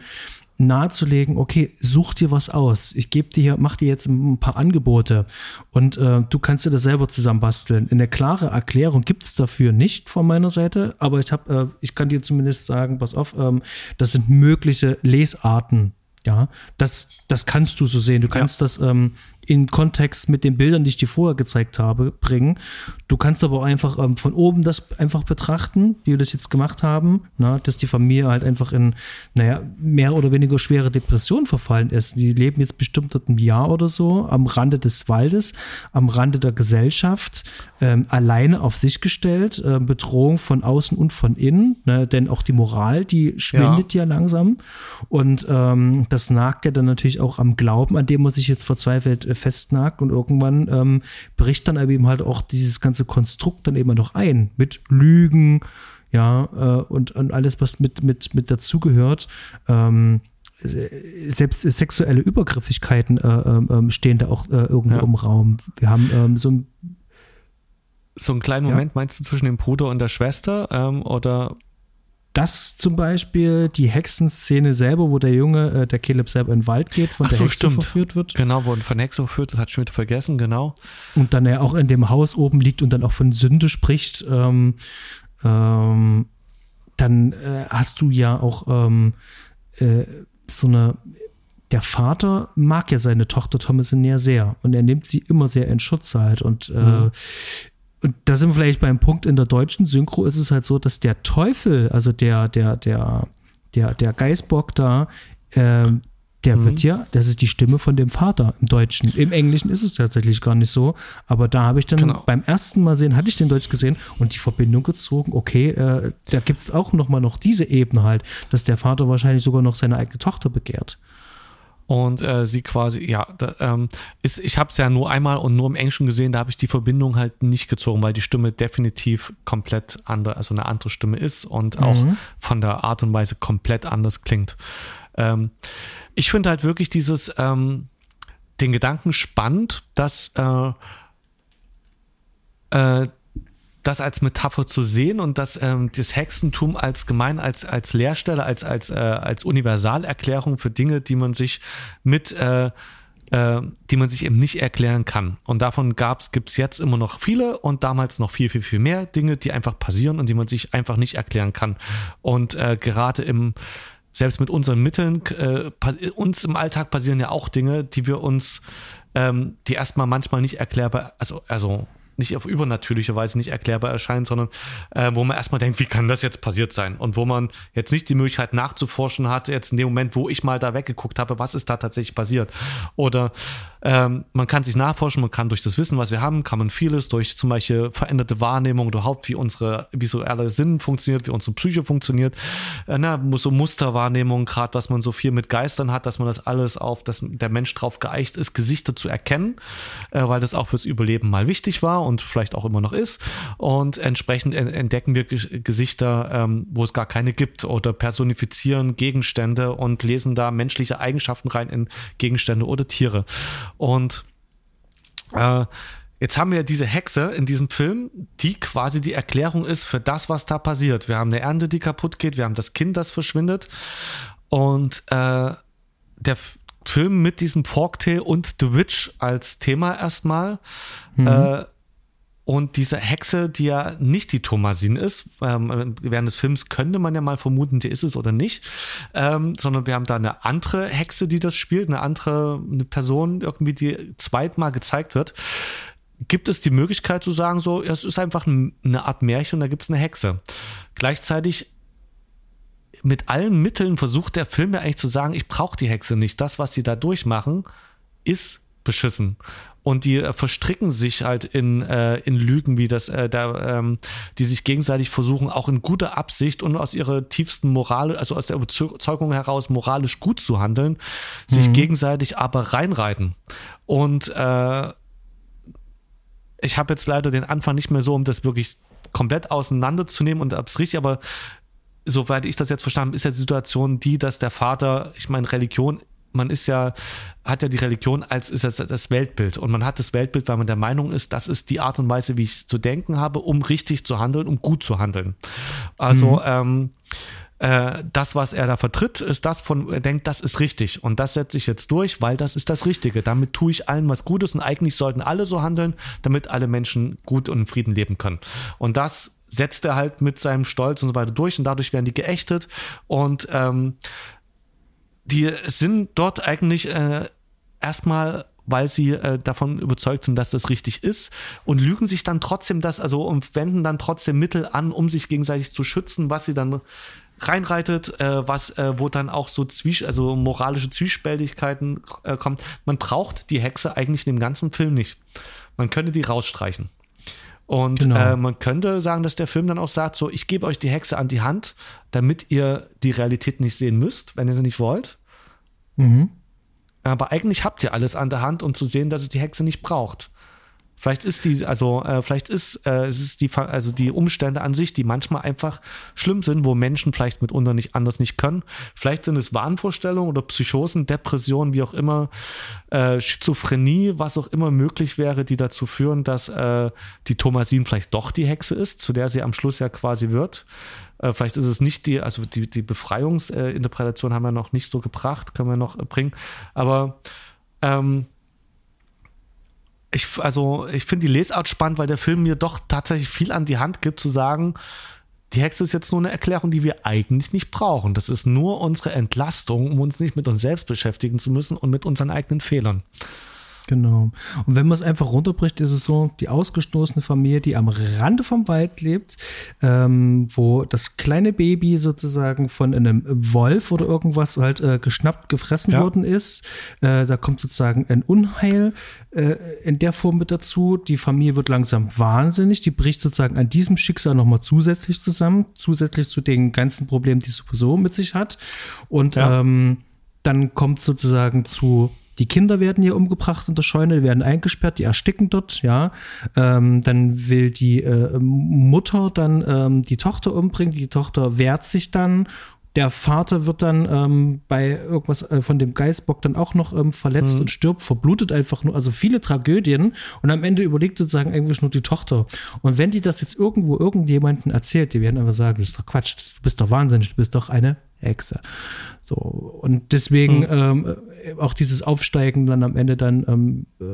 nahezulegen, okay, such dir was aus. Ich gebe dir, mach dir jetzt ein paar Angebote und äh, du kannst dir das selber zusammenbasteln. Eine klare Erklärung gibt es dafür nicht von meiner Seite, aber ich habe, äh, ich kann dir zumindest sagen, pass auf, ähm, das sind mögliche Lesarten. Ja, das, das kannst du so sehen. Du kannst ja. das ähm, in Kontext mit den Bildern, die ich dir vorher gezeigt habe, bringen. Du kannst aber auch einfach ähm, von oben das einfach betrachten, wie wir das jetzt gemacht haben, na, dass die Familie halt einfach in, naja, mehr oder weniger schwere Depression verfallen ist. Die leben jetzt bestimmt dort ein Jahr oder so am Rande des Waldes, am Rande der Gesellschaft, ähm, alleine auf sich gestellt, äh, Bedrohung von außen und von innen, ne, denn auch die Moral, die schwindet ja, ja langsam und ähm, das nagt ja dann natürlich auch am Glauben, an dem man sich jetzt verzweifelt äh, festnagt und irgendwann ähm, bricht dann eben halt auch dieses ganze Konstrukt dann eben noch ein mit Lügen, ja, äh, und, und alles, was mit, mit, mit dazugehört. Ähm, selbst sexuelle Übergriffigkeiten äh, äh, stehen da auch äh, irgendwo ja. im Raum. Wir haben ähm, so ein so einen kleinen Moment ja. meinst du zwischen dem Bruder und der Schwester ähm, oder das zum Beispiel, die Hexenszene selber, wo der Junge, äh, der Caleb selber in den Wald geht, von Ach der so, Hexe stimmt. verführt wird. Genau, wo von Hexe verführt, das hat schon wieder vergessen, genau. Und dann er auch in dem Haus oben liegt und dann auch von Sünde spricht. Ähm, ähm, dann äh, hast du ja auch ähm, äh, so eine der Vater mag ja seine Tochter Thomasin ja sehr und er nimmt sie immer sehr in Schutz halt und äh, mhm. Und da sind wir vielleicht beim Punkt in der deutschen Synchro ist es halt so, dass der Teufel, also der, der, der, der, der Geißbock da, äh, der mhm. wird ja, das ist die Stimme von dem Vater im Deutschen. Im Englischen ist es tatsächlich gar nicht so. Aber da habe ich dann genau. beim ersten Mal sehen, hatte ich den Deutsch gesehen und die Verbindung gezogen, okay, äh, da gibt es auch noch mal noch diese Ebene halt, dass der Vater wahrscheinlich sogar noch seine eigene Tochter begehrt und äh, sie quasi, ja, da, ähm, ist, ich habe es ja nur einmal und nur im Englischen gesehen, da habe ich die Verbindung halt nicht gezogen, weil die Stimme definitiv komplett andere, also eine andere Stimme ist und mhm. auch von der Art und Weise komplett anders klingt. Ähm, ich finde halt wirklich dieses, ähm, den Gedanken spannend, dass äh, äh, das als Metapher zu sehen und dass ähm, das Hexentum als gemein, als, als Lehrstelle, als, als, äh, als Universalerklärung für Dinge, die man sich mit äh, äh, die man sich eben nicht erklären kann. Und davon gibt es jetzt immer noch viele und damals noch viel, viel, viel mehr Dinge, die einfach passieren und die man sich einfach nicht erklären kann. Und äh, gerade im, selbst mit unseren Mitteln, äh, uns im Alltag passieren ja auch Dinge, die wir uns ähm, die erstmal manchmal nicht erklärbar, also, also nicht auf übernatürliche Weise nicht erklärbar erscheinen, sondern äh, wo man erstmal denkt, wie kann das jetzt passiert sein? Und wo man jetzt nicht die Möglichkeit nachzuforschen hat, jetzt in dem Moment, wo ich mal da weggeguckt habe, was ist da tatsächlich passiert? Oder ähm, man kann sich nachforschen, man kann durch das Wissen, was wir haben, kann man vieles durch zum Beispiel veränderte Wahrnehmung, überhaupt wie unsere visuelle Sinn funktioniert, wie unsere Psyche funktioniert, äh, na, so Musterwahrnehmung, gerade was man so viel mit Geistern hat, dass man das alles auf, dass der Mensch drauf geeicht ist, Gesichter zu erkennen, äh, weil das auch fürs Überleben mal wichtig war und vielleicht auch immer noch ist. Und entsprechend entdecken wir Gesichter, ähm, wo es gar keine gibt oder personifizieren Gegenstände und lesen da menschliche Eigenschaften rein in Gegenstände oder Tiere. Und äh, jetzt haben wir diese Hexe in diesem Film, die quasi die Erklärung ist für das, was da passiert. Wir haben eine Ernte, die kaputt geht, wir haben das Kind, das verschwindet. Und äh, der Film mit diesem Forktail und The Witch als Thema erstmal. Mhm. Äh, und diese Hexe, die ja nicht die Thomasin ist, ähm, während des Films könnte man ja mal vermuten, die ist es oder nicht, ähm, sondern wir haben da eine andere Hexe, die das spielt, eine andere eine Person irgendwie, die zweitmal gezeigt wird. Gibt es die Möglichkeit zu sagen, so, es ist einfach eine Art Märchen, da gibt es eine Hexe. Gleichzeitig mit allen Mitteln versucht der Film ja eigentlich zu sagen, ich brauche die Hexe nicht. Das, was sie da durchmachen, ist beschissen und die äh, verstricken sich halt in, äh, in Lügen, wie das äh, da, ähm, die sich gegenseitig versuchen, auch in guter Absicht und aus ihrer tiefsten Moral, also aus der Überzeugung heraus, moralisch gut zu handeln, mhm. sich gegenseitig aber reinreiten. Und äh, ich habe jetzt leider den Anfang nicht mehr so, um das wirklich komplett auseinanderzunehmen und ob es richtig, aber soweit ich das jetzt verstanden habe, ist ja die Situation die, dass der Vater, ich meine, Religion man ist ja, hat ja die Religion als ist das, das Weltbild. Und man hat das Weltbild, weil man der Meinung ist, das ist die Art und Weise, wie ich zu denken habe, um richtig zu handeln, um gut zu handeln. Also, mhm. ähm, äh, das, was er da vertritt, ist das von, er denkt, das ist richtig. Und das setze ich jetzt durch, weil das ist das Richtige. Damit tue ich allen was Gutes und eigentlich sollten alle so handeln, damit alle Menschen gut und in Frieden leben können. Und das setzt er halt mit seinem Stolz und so weiter durch und dadurch werden die geächtet und ähm, die sind dort eigentlich äh, erstmal weil sie äh, davon überzeugt sind, dass das richtig ist und lügen sich dann trotzdem das, also und wenden dann trotzdem Mittel an, um sich gegenseitig zu schützen, was sie dann reinreitet, äh, was, äh, wo dann auch so Zwies also moralische Zwiespältigkeiten äh, kommen. Man braucht die Hexe eigentlich in dem ganzen Film nicht. Man könnte die rausstreichen. Und genau. äh, man könnte sagen, dass der Film dann auch sagt: So, ich gebe euch die Hexe an die Hand, damit ihr die Realität nicht sehen müsst, wenn ihr sie nicht wollt. Mhm. Aber eigentlich habt ihr alles an der Hand, um zu sehen, dass es die Hexe nicht braucht. Vielleicht ist die, also äh, vielleicht ist äh, es ist die, also die Umstände an sich, die manchmal einfach schlimm sind, wo Menschen vielleicht mitunter nicht anders nicht können. Vielleicht sind es Wahnvorstellungen oder Psychosen, Depressionen, wie auch immer, äh, Schizophrenie, was auch immer möglich wäre, die dazu führen, dass äh, die Thomasin vielleicht doch die Hexe ist, zu der sie am Schluss ja quasi wird. Äh, vielleicht ist es nicht die, also die, die Befreiungsinterpretation haben wir noch nicht so gebracht, können wir noch bringen. Aber ähm, ich, also ich finde die Lesart spannend, weil der Film mir doch tatsächlich viel an die Hand gibt, zu sagen, die Hexe ist jetzt nur eine Erklärung, die wir eigentlich nicht brauchen. Das ist nur unsere Entlastung, um uns nicht mit uns selbst beschäftigen zu müssen und mit unseren eigenen Fehlern. Genau. Und wenn man es einfach runterbricht, ist es so, die ausgestoßene Familie, die am Rande vom Wald lebt, ähm, wo das kleine Baby sozusagen von einem Wolf oder irgendwas halt äh, geschnappt, gefressen ja. worden ist. Äh, da kommt sozusagen ein Unheil äh, in der Form mit dazu. Die Familie wird langsam wahnsinnig, die bricht sozusagen an diesem Schicksal nochmal zusätzlich zusammen, zusätzlich zu den ganzen Problemen, die sie sowieso mit sich hat. Und ja. ähm, dann kommt sozusagen zu die Kinder werden hier umgebracht in der Scheune, werden eingesperrt, die ersticken dort, ja. Ähm, dann will die äh, Mutter dann ähm, die Tochter umbringen, die Tochter wehrt sich dann der Vater wird dann ähm, bei irgendwas äh, von dem Geißbock dann auch noch ähm, verletzt mhm. und stirbt, verblutet einfach nur. Also viele Tragödien. Und am Ende überlegt sozusagen eigentlich nur die Tochter. Und wenn die das jetzt irgendwo irgendjemanden erzählt, die werden aber sagen, das ist doch Quatsch, du bist doch wahnsinnig, du bist doch eine Hexe. So. Und deswegen mhm. ähm, auch dieses Aufsteigen dann am Ende dann ähm, äh,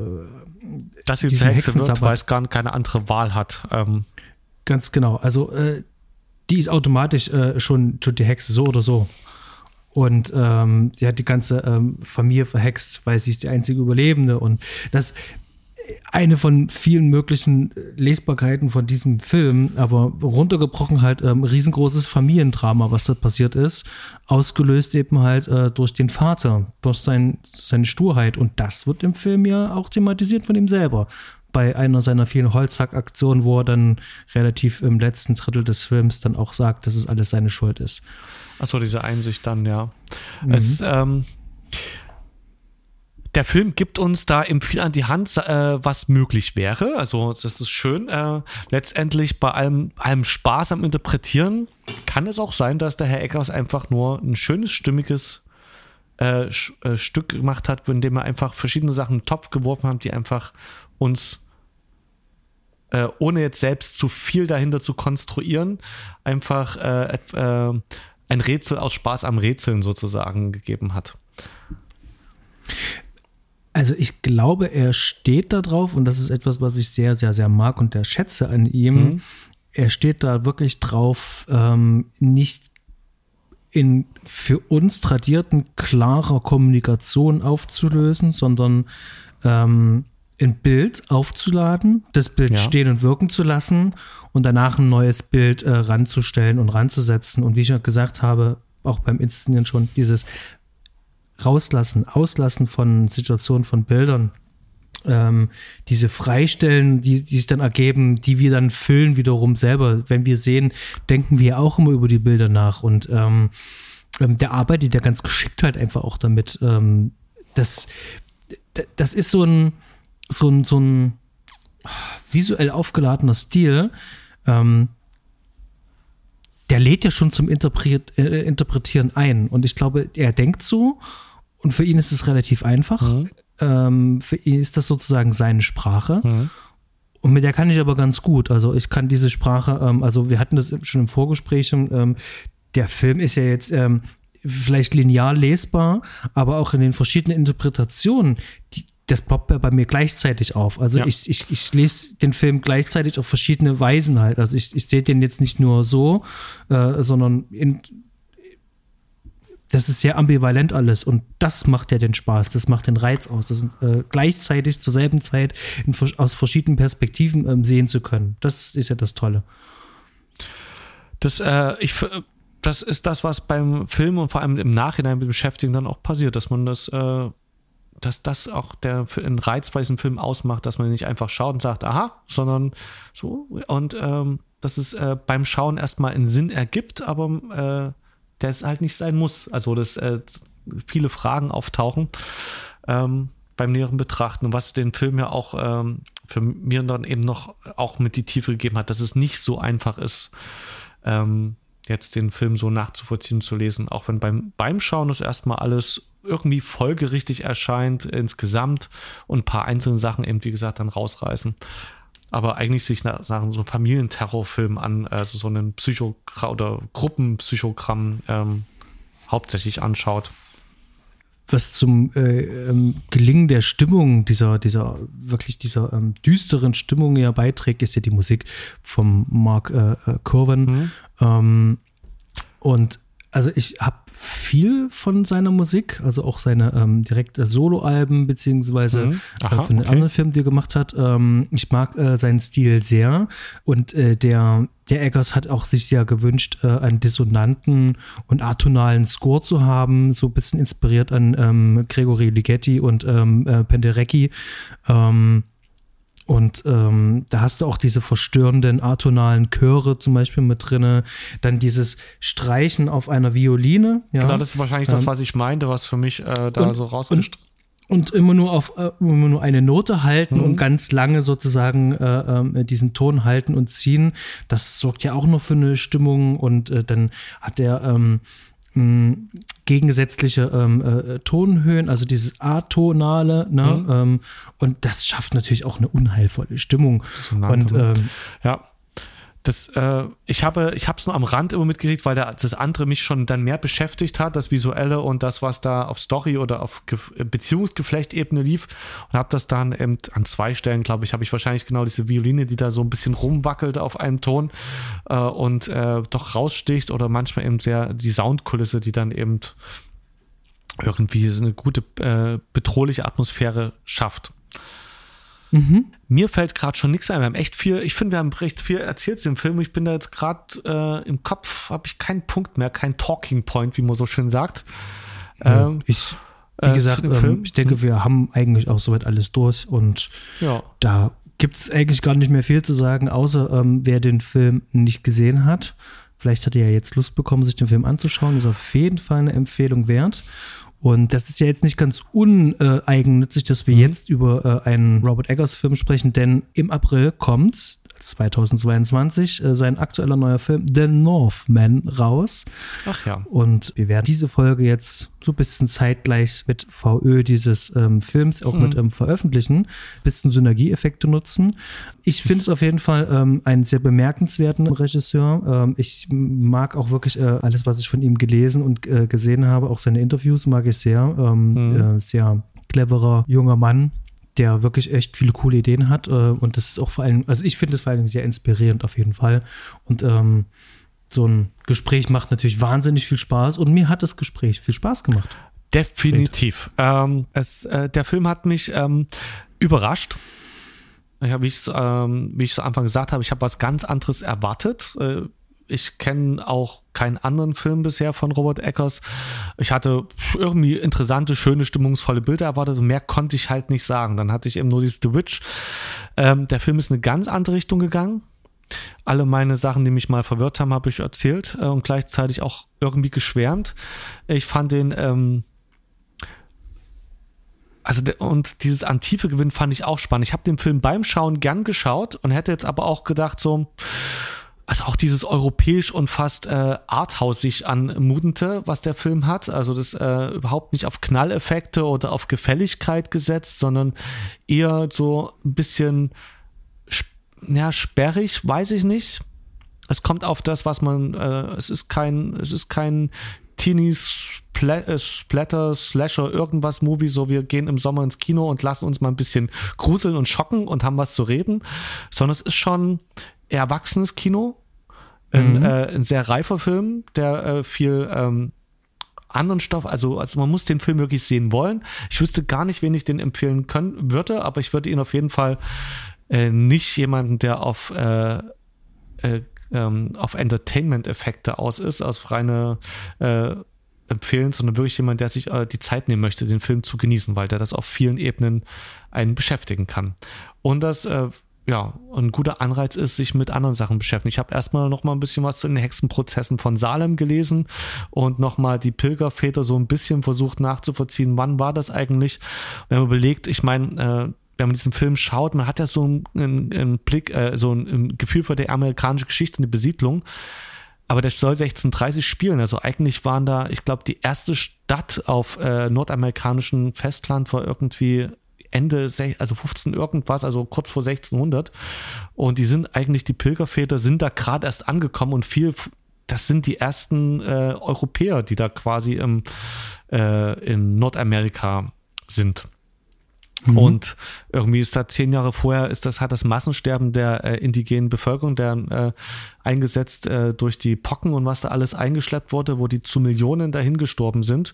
dass sie zur Hexe wird, weil es gar keine andere Wahl hat. Ähm. Ganz genau. Also äh, die ist automatisch äh, schon, schon die Hexe, so oder so. und ähm, die hat die ganze ähm, Familie verhext, weil sie ist die einzige Überlebende und das eine von vielen möglichen Lesbarkeiten von diesem Film, aber runtergebrochen halt ähm, riesengroßes Familiendrama, was dort passiert ist, ausgelöst eben halt äh, durch den Vater, durch sein, seine Sturheit und das wird im Film ja auch thematisiert von ihm selber. Bei einer seiner vielen Holzhack-Aktionen, wo er dann relativ im letzten Drittel des Films dann auch sagt, dass es alles seine Schuld ist. Achso, diese Einsicht dann, ja. Mhm. Es, ähm, der Film gibt uns da eben viel an die Hand, äh, was möglich wäre. Also das ist schön. Äh, letztendlich bei allem, allem Spaß am Interpretieren kann es auch sein, dass der Herr Eckers einfach nur ein schönes, stimmiges äh, äh Stück gemacht hat, in dem er einfach verschiedene Sachen in den Topf geworfen hat, die einfach uns äh, ohne jetzt selbst zu viel dahinter zu konstruieren, einfach äh, ein Rätsel aus Spaß am Rätseln sozusagen gegeben hat. Also ich glaube, er steht da drauf und das ist etwas, was ich sehr, sehr, sehr mag und der schätze an ihm. Mhm. Er steht da wirklich drauf, ähm, nicht in für uns tradierten klarer Kommunikation aufzulösen, sondern ähm, ein Bild aufzuladen, das Bild ja. stehen und wirken zu lassen und danach ein neues Bild äh, ranzustellen und ranzusetzen. Und wie ich ja gesagt habe, auch beim Inszenieren schon dieses Rauslassen, Auslassen von Situationen, von Bildern, ähm, diese Freistellen, die, die sich dann ergeben, die wir dann füllen wiederum selber. Wenn wir sehen, denken wir auch immer über die Bilder nach und ähm, ähm der arbeitet ja ganz geschickt halt einfach auch damit. Ähm, das, das ist so ein, so ein, so ein visuell aufgeladener Stil, ähm, der lädt ja schon zum Interpret, äh, Interpretieren ein. Und ich glaube, er denkt so und für ihn ist es relativ einfach. Mhm. Ähm, für ihn ist das sozusagen seine Sprache. Mhm. Und mit der kann ich aber ganz gut. Also ich kann diese Sprache, ähm, also wir hatten das schon im Vorgespräch, ähm, der Film ist ja jetzt ähm, vielleicht linear lesbar, aber auch in den verschiedenen Interpretationen, die, das poppt ja bei mir gleichzeitig auf. Also ja. ich, ich, ich lese den Film gleichzeitig auf verschiedene Weisen halt. Also ich, ich sehe den jetzt nicht nur so, äh, sondern in, das ist sehr ambivalent alles und das macht ja den Spaß, das macht den Reiz aus, das äh, gleichzeitig zur selben Zeit in, aus verschiedenen Perspektiven ähm, sehen zu können. Das ist ja das Tolle. Das, äh, ich, das ist das, was beim Film und vor allem im Nachhinein mit Beschäftigen dann auch passiert, dass man das äh dass das auch der ein Reiz bei diesem Film ausmacht, dass man nicht einfach schaut und sagt, aha, sondern so und ähm, dass es äh, beim Schauen erstmal einen Sinn ergibt, aber äh, der es halt nicht sein muss. Also dass äh, viele Fragen auftauchen ähm, beim näheren Betrachten, was den Film ja auch ähm, für mir dann eben noch auch mit die Tiefe gegeben hat, dass es nicht so einfach ist. Ähm, jetzt den Film so nachzuvollziehen, zu lesen, auch wenn beim, beim Schauen das erstmal alles irgendwie folgerichtig erscheint insgesamt und ein paar einzelne Sachen eben, wie gesagt, dann rausreißen. Aber eigentlich sich nach, nach so einem Familienterrorfilm an, also so einen Psycho- oder Gruppenpsychogramm ähm, hauptsächlich anschaut. Was zum äh, ähm, Gelingen der Stimmung, dieser, dieser, wirklich dieser ähm, düsteren Stimmung ja beiträgt, ist ja die Musik vom Mark äh, äh Corwin. Mhm. Ähm, und also ich habe viel von seiner Musik, also auch seine ähm, direkte Soloalben, beziehungsweise mhm. Aha, äh, von den okay. anderen Filmen, die er gemacht hat. Ähm, ich mag äh, seinen Stil sehr und äh, der, der Eggers hat auch sich sehr gewünscht, äh, einen dissonanten und atonalen Score zu haben, so ein bisschen inspiriert an ähm, Gregory Ligeti und ähm, äh, Penderecki. Ähm, und ähm, da hast du auch diese verstörenden atonalen Chöre zum Beispiel mit drinne. Dann dieses Streichen auf einer Violine. Ja. Genau, das ist wahrscheinlich ähm, das, was ich meinte, was für mich äh, da und, so rausgestrichen und immer nur auf äh, immer nur eine Note halten mhm. und ganz lange sozusagen äh, äh, diesen Ton halten und ziehen. Das sorgt ja auch noch für eine Stimmung und äh, dann hat er ähm, gegensätzliche ähm, äh, Tonhöhen, also dieses Atonale, ne? Mhm. Ähm, und das schafft natürlich auch eine unheilvolle Stimmung. und ähm, ja, Das, äh, ich habe es nur am Rand immer mitgekriegt, weil der, das andere mich schon dann mehr beschäftigt hat, das Visuelle und das, was da auf Story oder auf Ge Beziehungsgeflechtebene lief und habe das dann eben an zwei Stellen, glaube ich, habe ich wahrscheinlich genau diese Violine, die da so ein bisschen rumwackelt auf einem Ton äh, und äh, doch raussticht oder manchmal eben sehr die Soundkulisse, die dann eben irgendwie so eine gute äh, bedrohliche Atmosphäre schafft. Mhm. Mir fällt gerade schon nichts mehr. Wir haben echt viel, ich finde, wir haben recht viel erzählt im Film. Ich bin da jetzt gerade äh, im Kopf, habe ich keinen Punkt mehr, kein Talking Point, wie man so schön sagt. Ähm, ich, wie äh, gesagt, ähm, ich denke, wir haben eigentlich auch soweit alles durch und ja. da gibt es eigentlich gar nicht mehr viel zu sagen, außer ähm, wer den Film nicht gesehen hat. Vielleicht hat er ja jetzt Lust bekommen, sich den Film anzuschauen. Ist auf jeden Fall eine Empfehlung wert. Und das ist ja jetzt nicht ganz uneigennützig, dass wir mhm. jetzt über äh, einen Robert Eggers-Film sprechen, denn im April kommt 2022 äh, sein aktueller neuer Film The Northman raus. Ach ja. Und wir werden diese Folge jetzt so ein bisschen zeitgleich mit VÖ dieses ähm, Films auch mhm. mit ähm, veröffentlichen, ein bisschen Synergieeffekte nutzen. Ich finde es auf jeden Fall ähm, einen sehr bemerkenswerten Regisseur. Ähm, ich mag auch wirklich äh, alles, was ich von ihm gelesen und äh, gesehen habe, auch seine Interviews mag ich sehr. Ähm, mhm. Äh, sehr cleverer junger Mann, der wirklich echt viele coole Ideen hat. Äh, und das ist auch vor allem, also ich finde es vor allem sehr inspirierend auf jeden Fall. Und ähm, so ein Gespräch macht natürlich wahnsinnig viel Spaß und mir hat das Gespräch viel Spaß gemacht. Definitiv. Ähm, es, äh, der Film hat mich ähm, überrascht. Ich hab, wie, ich ähm, wie ich zu Anfang gesagt habe, ich habe was ganz anderes erwartet. Äh, ich kenne auch keinen anderen Film bisher von Robert Eckers. Ich hatte irgendwie interessante, schöne, stimmungsvolle Bilder erwartet und mehr konnte ich halt nicht sagen. Dann hatte ich eben nur dieses The Witch. Ähm, der Film ist in eine ganz andere Richtung gegangen. Alle meine Sachen, die mich mal verwirrt haben, habe ich erzählt äh, und gleichzeitig auch irgendwie geschwärmt. Ich fand den, ähm, also und dieses Antiefe Gewinn fand ich auch spannend. Ich habe den Film beim Schauen gern geschaut und hätte jetzt aber auch gedacht, so, also auch dieses europäisch und fast äh, arthausig anmutende, was der Film hat. Also das äh, überhaupt nicht auf Knalleffekte oder auf Gefälligkeit gesetzt, sondern eher so ein bisschen ja, sperrig, weiß ich nicht. Es kommt auf das, was man, äh, es ist kein, es ist kein Teenie äh, Splatter, Slasher, irgendwas Movie, so wir gehen im Sommer ins Kino und lassen uns mal ein bisschen gruseln und schocken und haben was zu reden, sondern es ist schon erwachsenes Kino, ein, mhm. äh, ein sehr reifer Film, der äh, viel ähm, anderen Stoff, also, also man muss den Film wirklich sehen wollen. Ich wüsste gar nicht, wen ich den empfehlen können würde, aber ich würde ihn auf jeden Fall äh, nicht jemanden, der auf, äh, äh, ähm, auf Entertainment-Effekte aus ist, aus reine äh, empfehlen, sondern wirklich jemand, der sich äh, die Zeit nehmen möchte, den Film zu genießen, weil der das auf vielen Ebenen einen beschäftigen kann. Und das äh, ja, ein guter Anreiz ist, sich mit anderen Sachen beschäftigen. Ich habe erstmal noch mal ein bisschen was zu den Hexenprozessen von Salem gelesen und noch mal die Pilgerväter so ein bisschen versucht nachzuvollziehen, wann war das eigentlich? Wenn man überlegt, ich meine, äh, wenn man diesen Film schaut, man hat ja so einen, einen Blick, äh, so ein, ein, Gefühl für die amerikanische Geschichte die Besiedlung. Aber der soll 1630 spielen. Also eigentlich waren da, ich glaube, die erste Stadt auf äh, nordamerikanischen Festland war irgendwie Ende, also 15 irgendwas, also kurz vor 1600. Und die sind eigentlich, die Pilgerväter sind da gerade erst angekommen und viel, das sind die ersten äh, Europäer, die da quasi im, äh, in Nordamerika sind. Mhm. Und irgendwie ist da zehn Jahre vorher, ist das, hat das Massensterben der äh, indigenen Bevölkerung der, äh, eingesetzt äh, durch die Pocken und was da alles eingeschleppt wurde, wo die zu Millionen dahin gestorben sind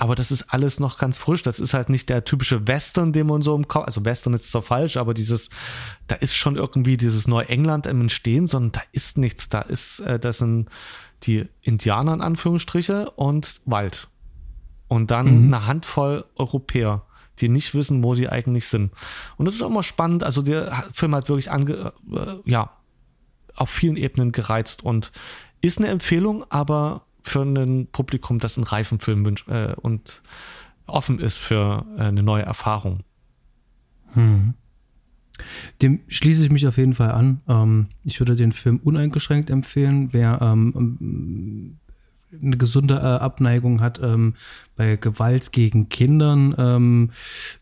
aber das ist alles noch ganz frisch. Das ist halt nicht der typische Western, den man so im Kopf, also Western ist zwar falsch, aber dieses, da ist schon irgendwie dieses Neuengland im Entstehen, sondern da ist nichts. Da ist, äh, das sind die Indianer in Anführungsstriche und Wald. Und dann mhm. eine Handvoll Europäer, die nicht wissen, wo sie eigentlich sind. Und das ist auch immer spannend. Also der Film hat wirklich ange, äh, ja, auf vielen Ebenen gereizt und ist eine Empfehlung, aber für ein Publikum, das einen reifen Film wünscht äh, und offen ist für äh, eine neue Erfahrung. Hm. Dem schließe ich mich auf jeden Fall an. Ähm, ich würde den Film uneingeschränkt empfehlen. Wer ähm, eine gesunde äh, Abneigung hat ähm, bei Gewalt gegen Kindern. Ähm,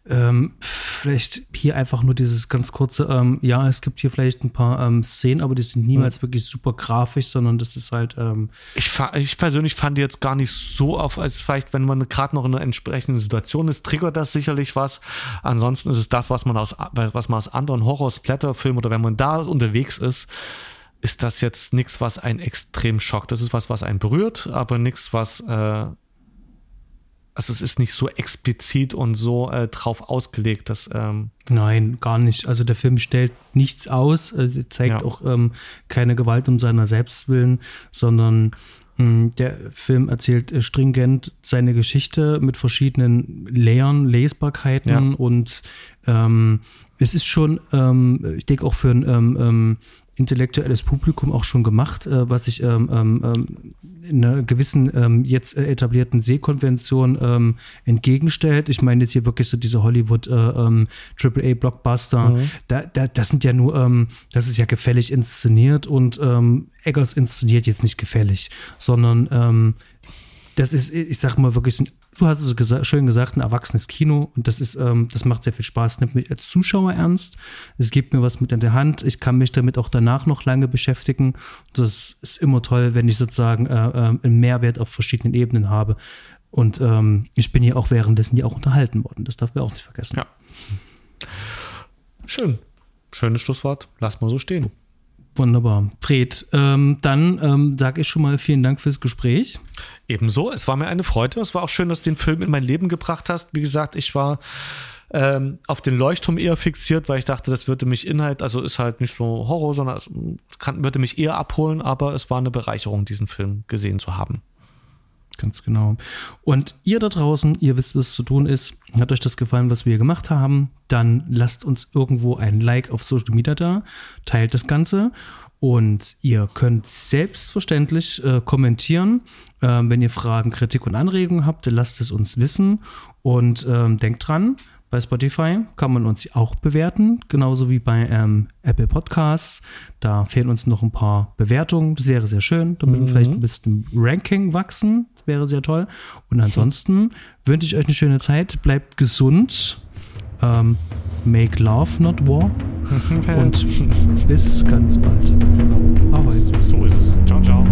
ähm, vielleicht hier einfach nur dieses ganz kurze, ähm, ja, es gibt hier vielleicht ein paar ähm, Szenen, aber die sind niemals mhm. wirklich super grafisch, sondern das ist halt. Ähm, ich, ich, persönlich fand die jetzt gar nicht so auf, als vielleicht, wenn man gerade noch in einer entsprechenden Situation ist, triggert das sicherlich was. Ansonsten ist es das, was man aus, was man aus anderen Horror-Splatter-Filmen oder wenn man da unterwegs ist, ist das jetzt nichts, was einen extrem schockt. Das ist was, was einen berührt, aber nichts, was äh, also es ist nicht so explizit und so äh, drauf ausgelegt, dass ähm Nein, gar nicht. Also der Film stellt nichts aus, also zeigt ja. auch ähm, keine Gewalt um seiner selbst willen, sondern mh, hm, der Film erzählt äh, stringent seine Geschichte mit verschiedenen Layern, Lesbarkeiten ja. und ähm, es ist schon, ähm, ich denke auch für ein ähm, ähm, intellektuelles Publikum auch schon gemacht, äh, was sich ähm, ähm, ähm, in einer gewissen ähm, jetzt etablierten Sehkonvention ähm, entgegenstellt. Ich meine jetzt hier wirklich so diese Hollywood äh, ähm, AAA Blockbuster. Mhm. Da, da, das sind ja nur, ähm, das ist ja gefällig inszeniert und ähm, Eggers inszeniert jetzt nicht gefällig, sondern ähm, das ist, ich sag mal, wirklich du hast es gesa schön gesagt, ein erwachsenes Kino und das ist, ähm, das macht sehr viel Spaß, nimmt mich als Zuschauer ernst. Es gibt mir was mit in der Hand. Ich kann mich damit auch danach noch lange beschäftigen. Das ist immer toll, wenn ich sozusagen äh, äh, einen Mehrwert auf verschiedenen Ebenen habe. Und ähm, ich bin ja auch währenddessen ja auch unterhalten worden. Das darf man auch nicht vergessen. Ja. Schön. Schönes Schlusswort. Lass mal so stehen. Wunderbar. Fred, ähm, dann ähm, sage ich schon mal vielen Dank fürs Gespräch. Ebenso, es war mir eine Freude. Es war auch schön, dass du den Film in mein Leben gebracht hast. Wie gesagt, ich war ähm, auf den Leuchtturm eher fixiert, weil ich dachte, das würde mich Inhalt, also ist halt nicht so Horror, sondern es kann, würde mich eher abholen, aber es war eine Bereicherung, diesen Film gesehen zu haben. Ganz genau. Und ihr da draußen, ihr wisst, was zu tun ist. Hat euch das gefallen, was wir gemacht haben? Dann lasst uns irgendwo ein Like auf Social Media da, teilt das Ganze und ihr könnt selbstverständlich äh, kommentieren. Äh, wenn ihr Fragen, Kritik und Anregungen habt, lasst es uns wissen und ähm, denkt dran, bei Spotify kann man uns auch bewerten, genauso wie bei ähm, Apple Podcasts. Da fehlen uns noch ein paar Bewertungen. Das wäre sehr schön, damit mhm. wir vielleicht ein bisschen Ranking wachsen. Wäre sehr toll. Und ansonsten wünsche ich euch eine schöne Zeit. Bleibt gesund. Ähm, make love, not war. Und bis ganz bald. Ahoi. So ist es. Ciao, ciao.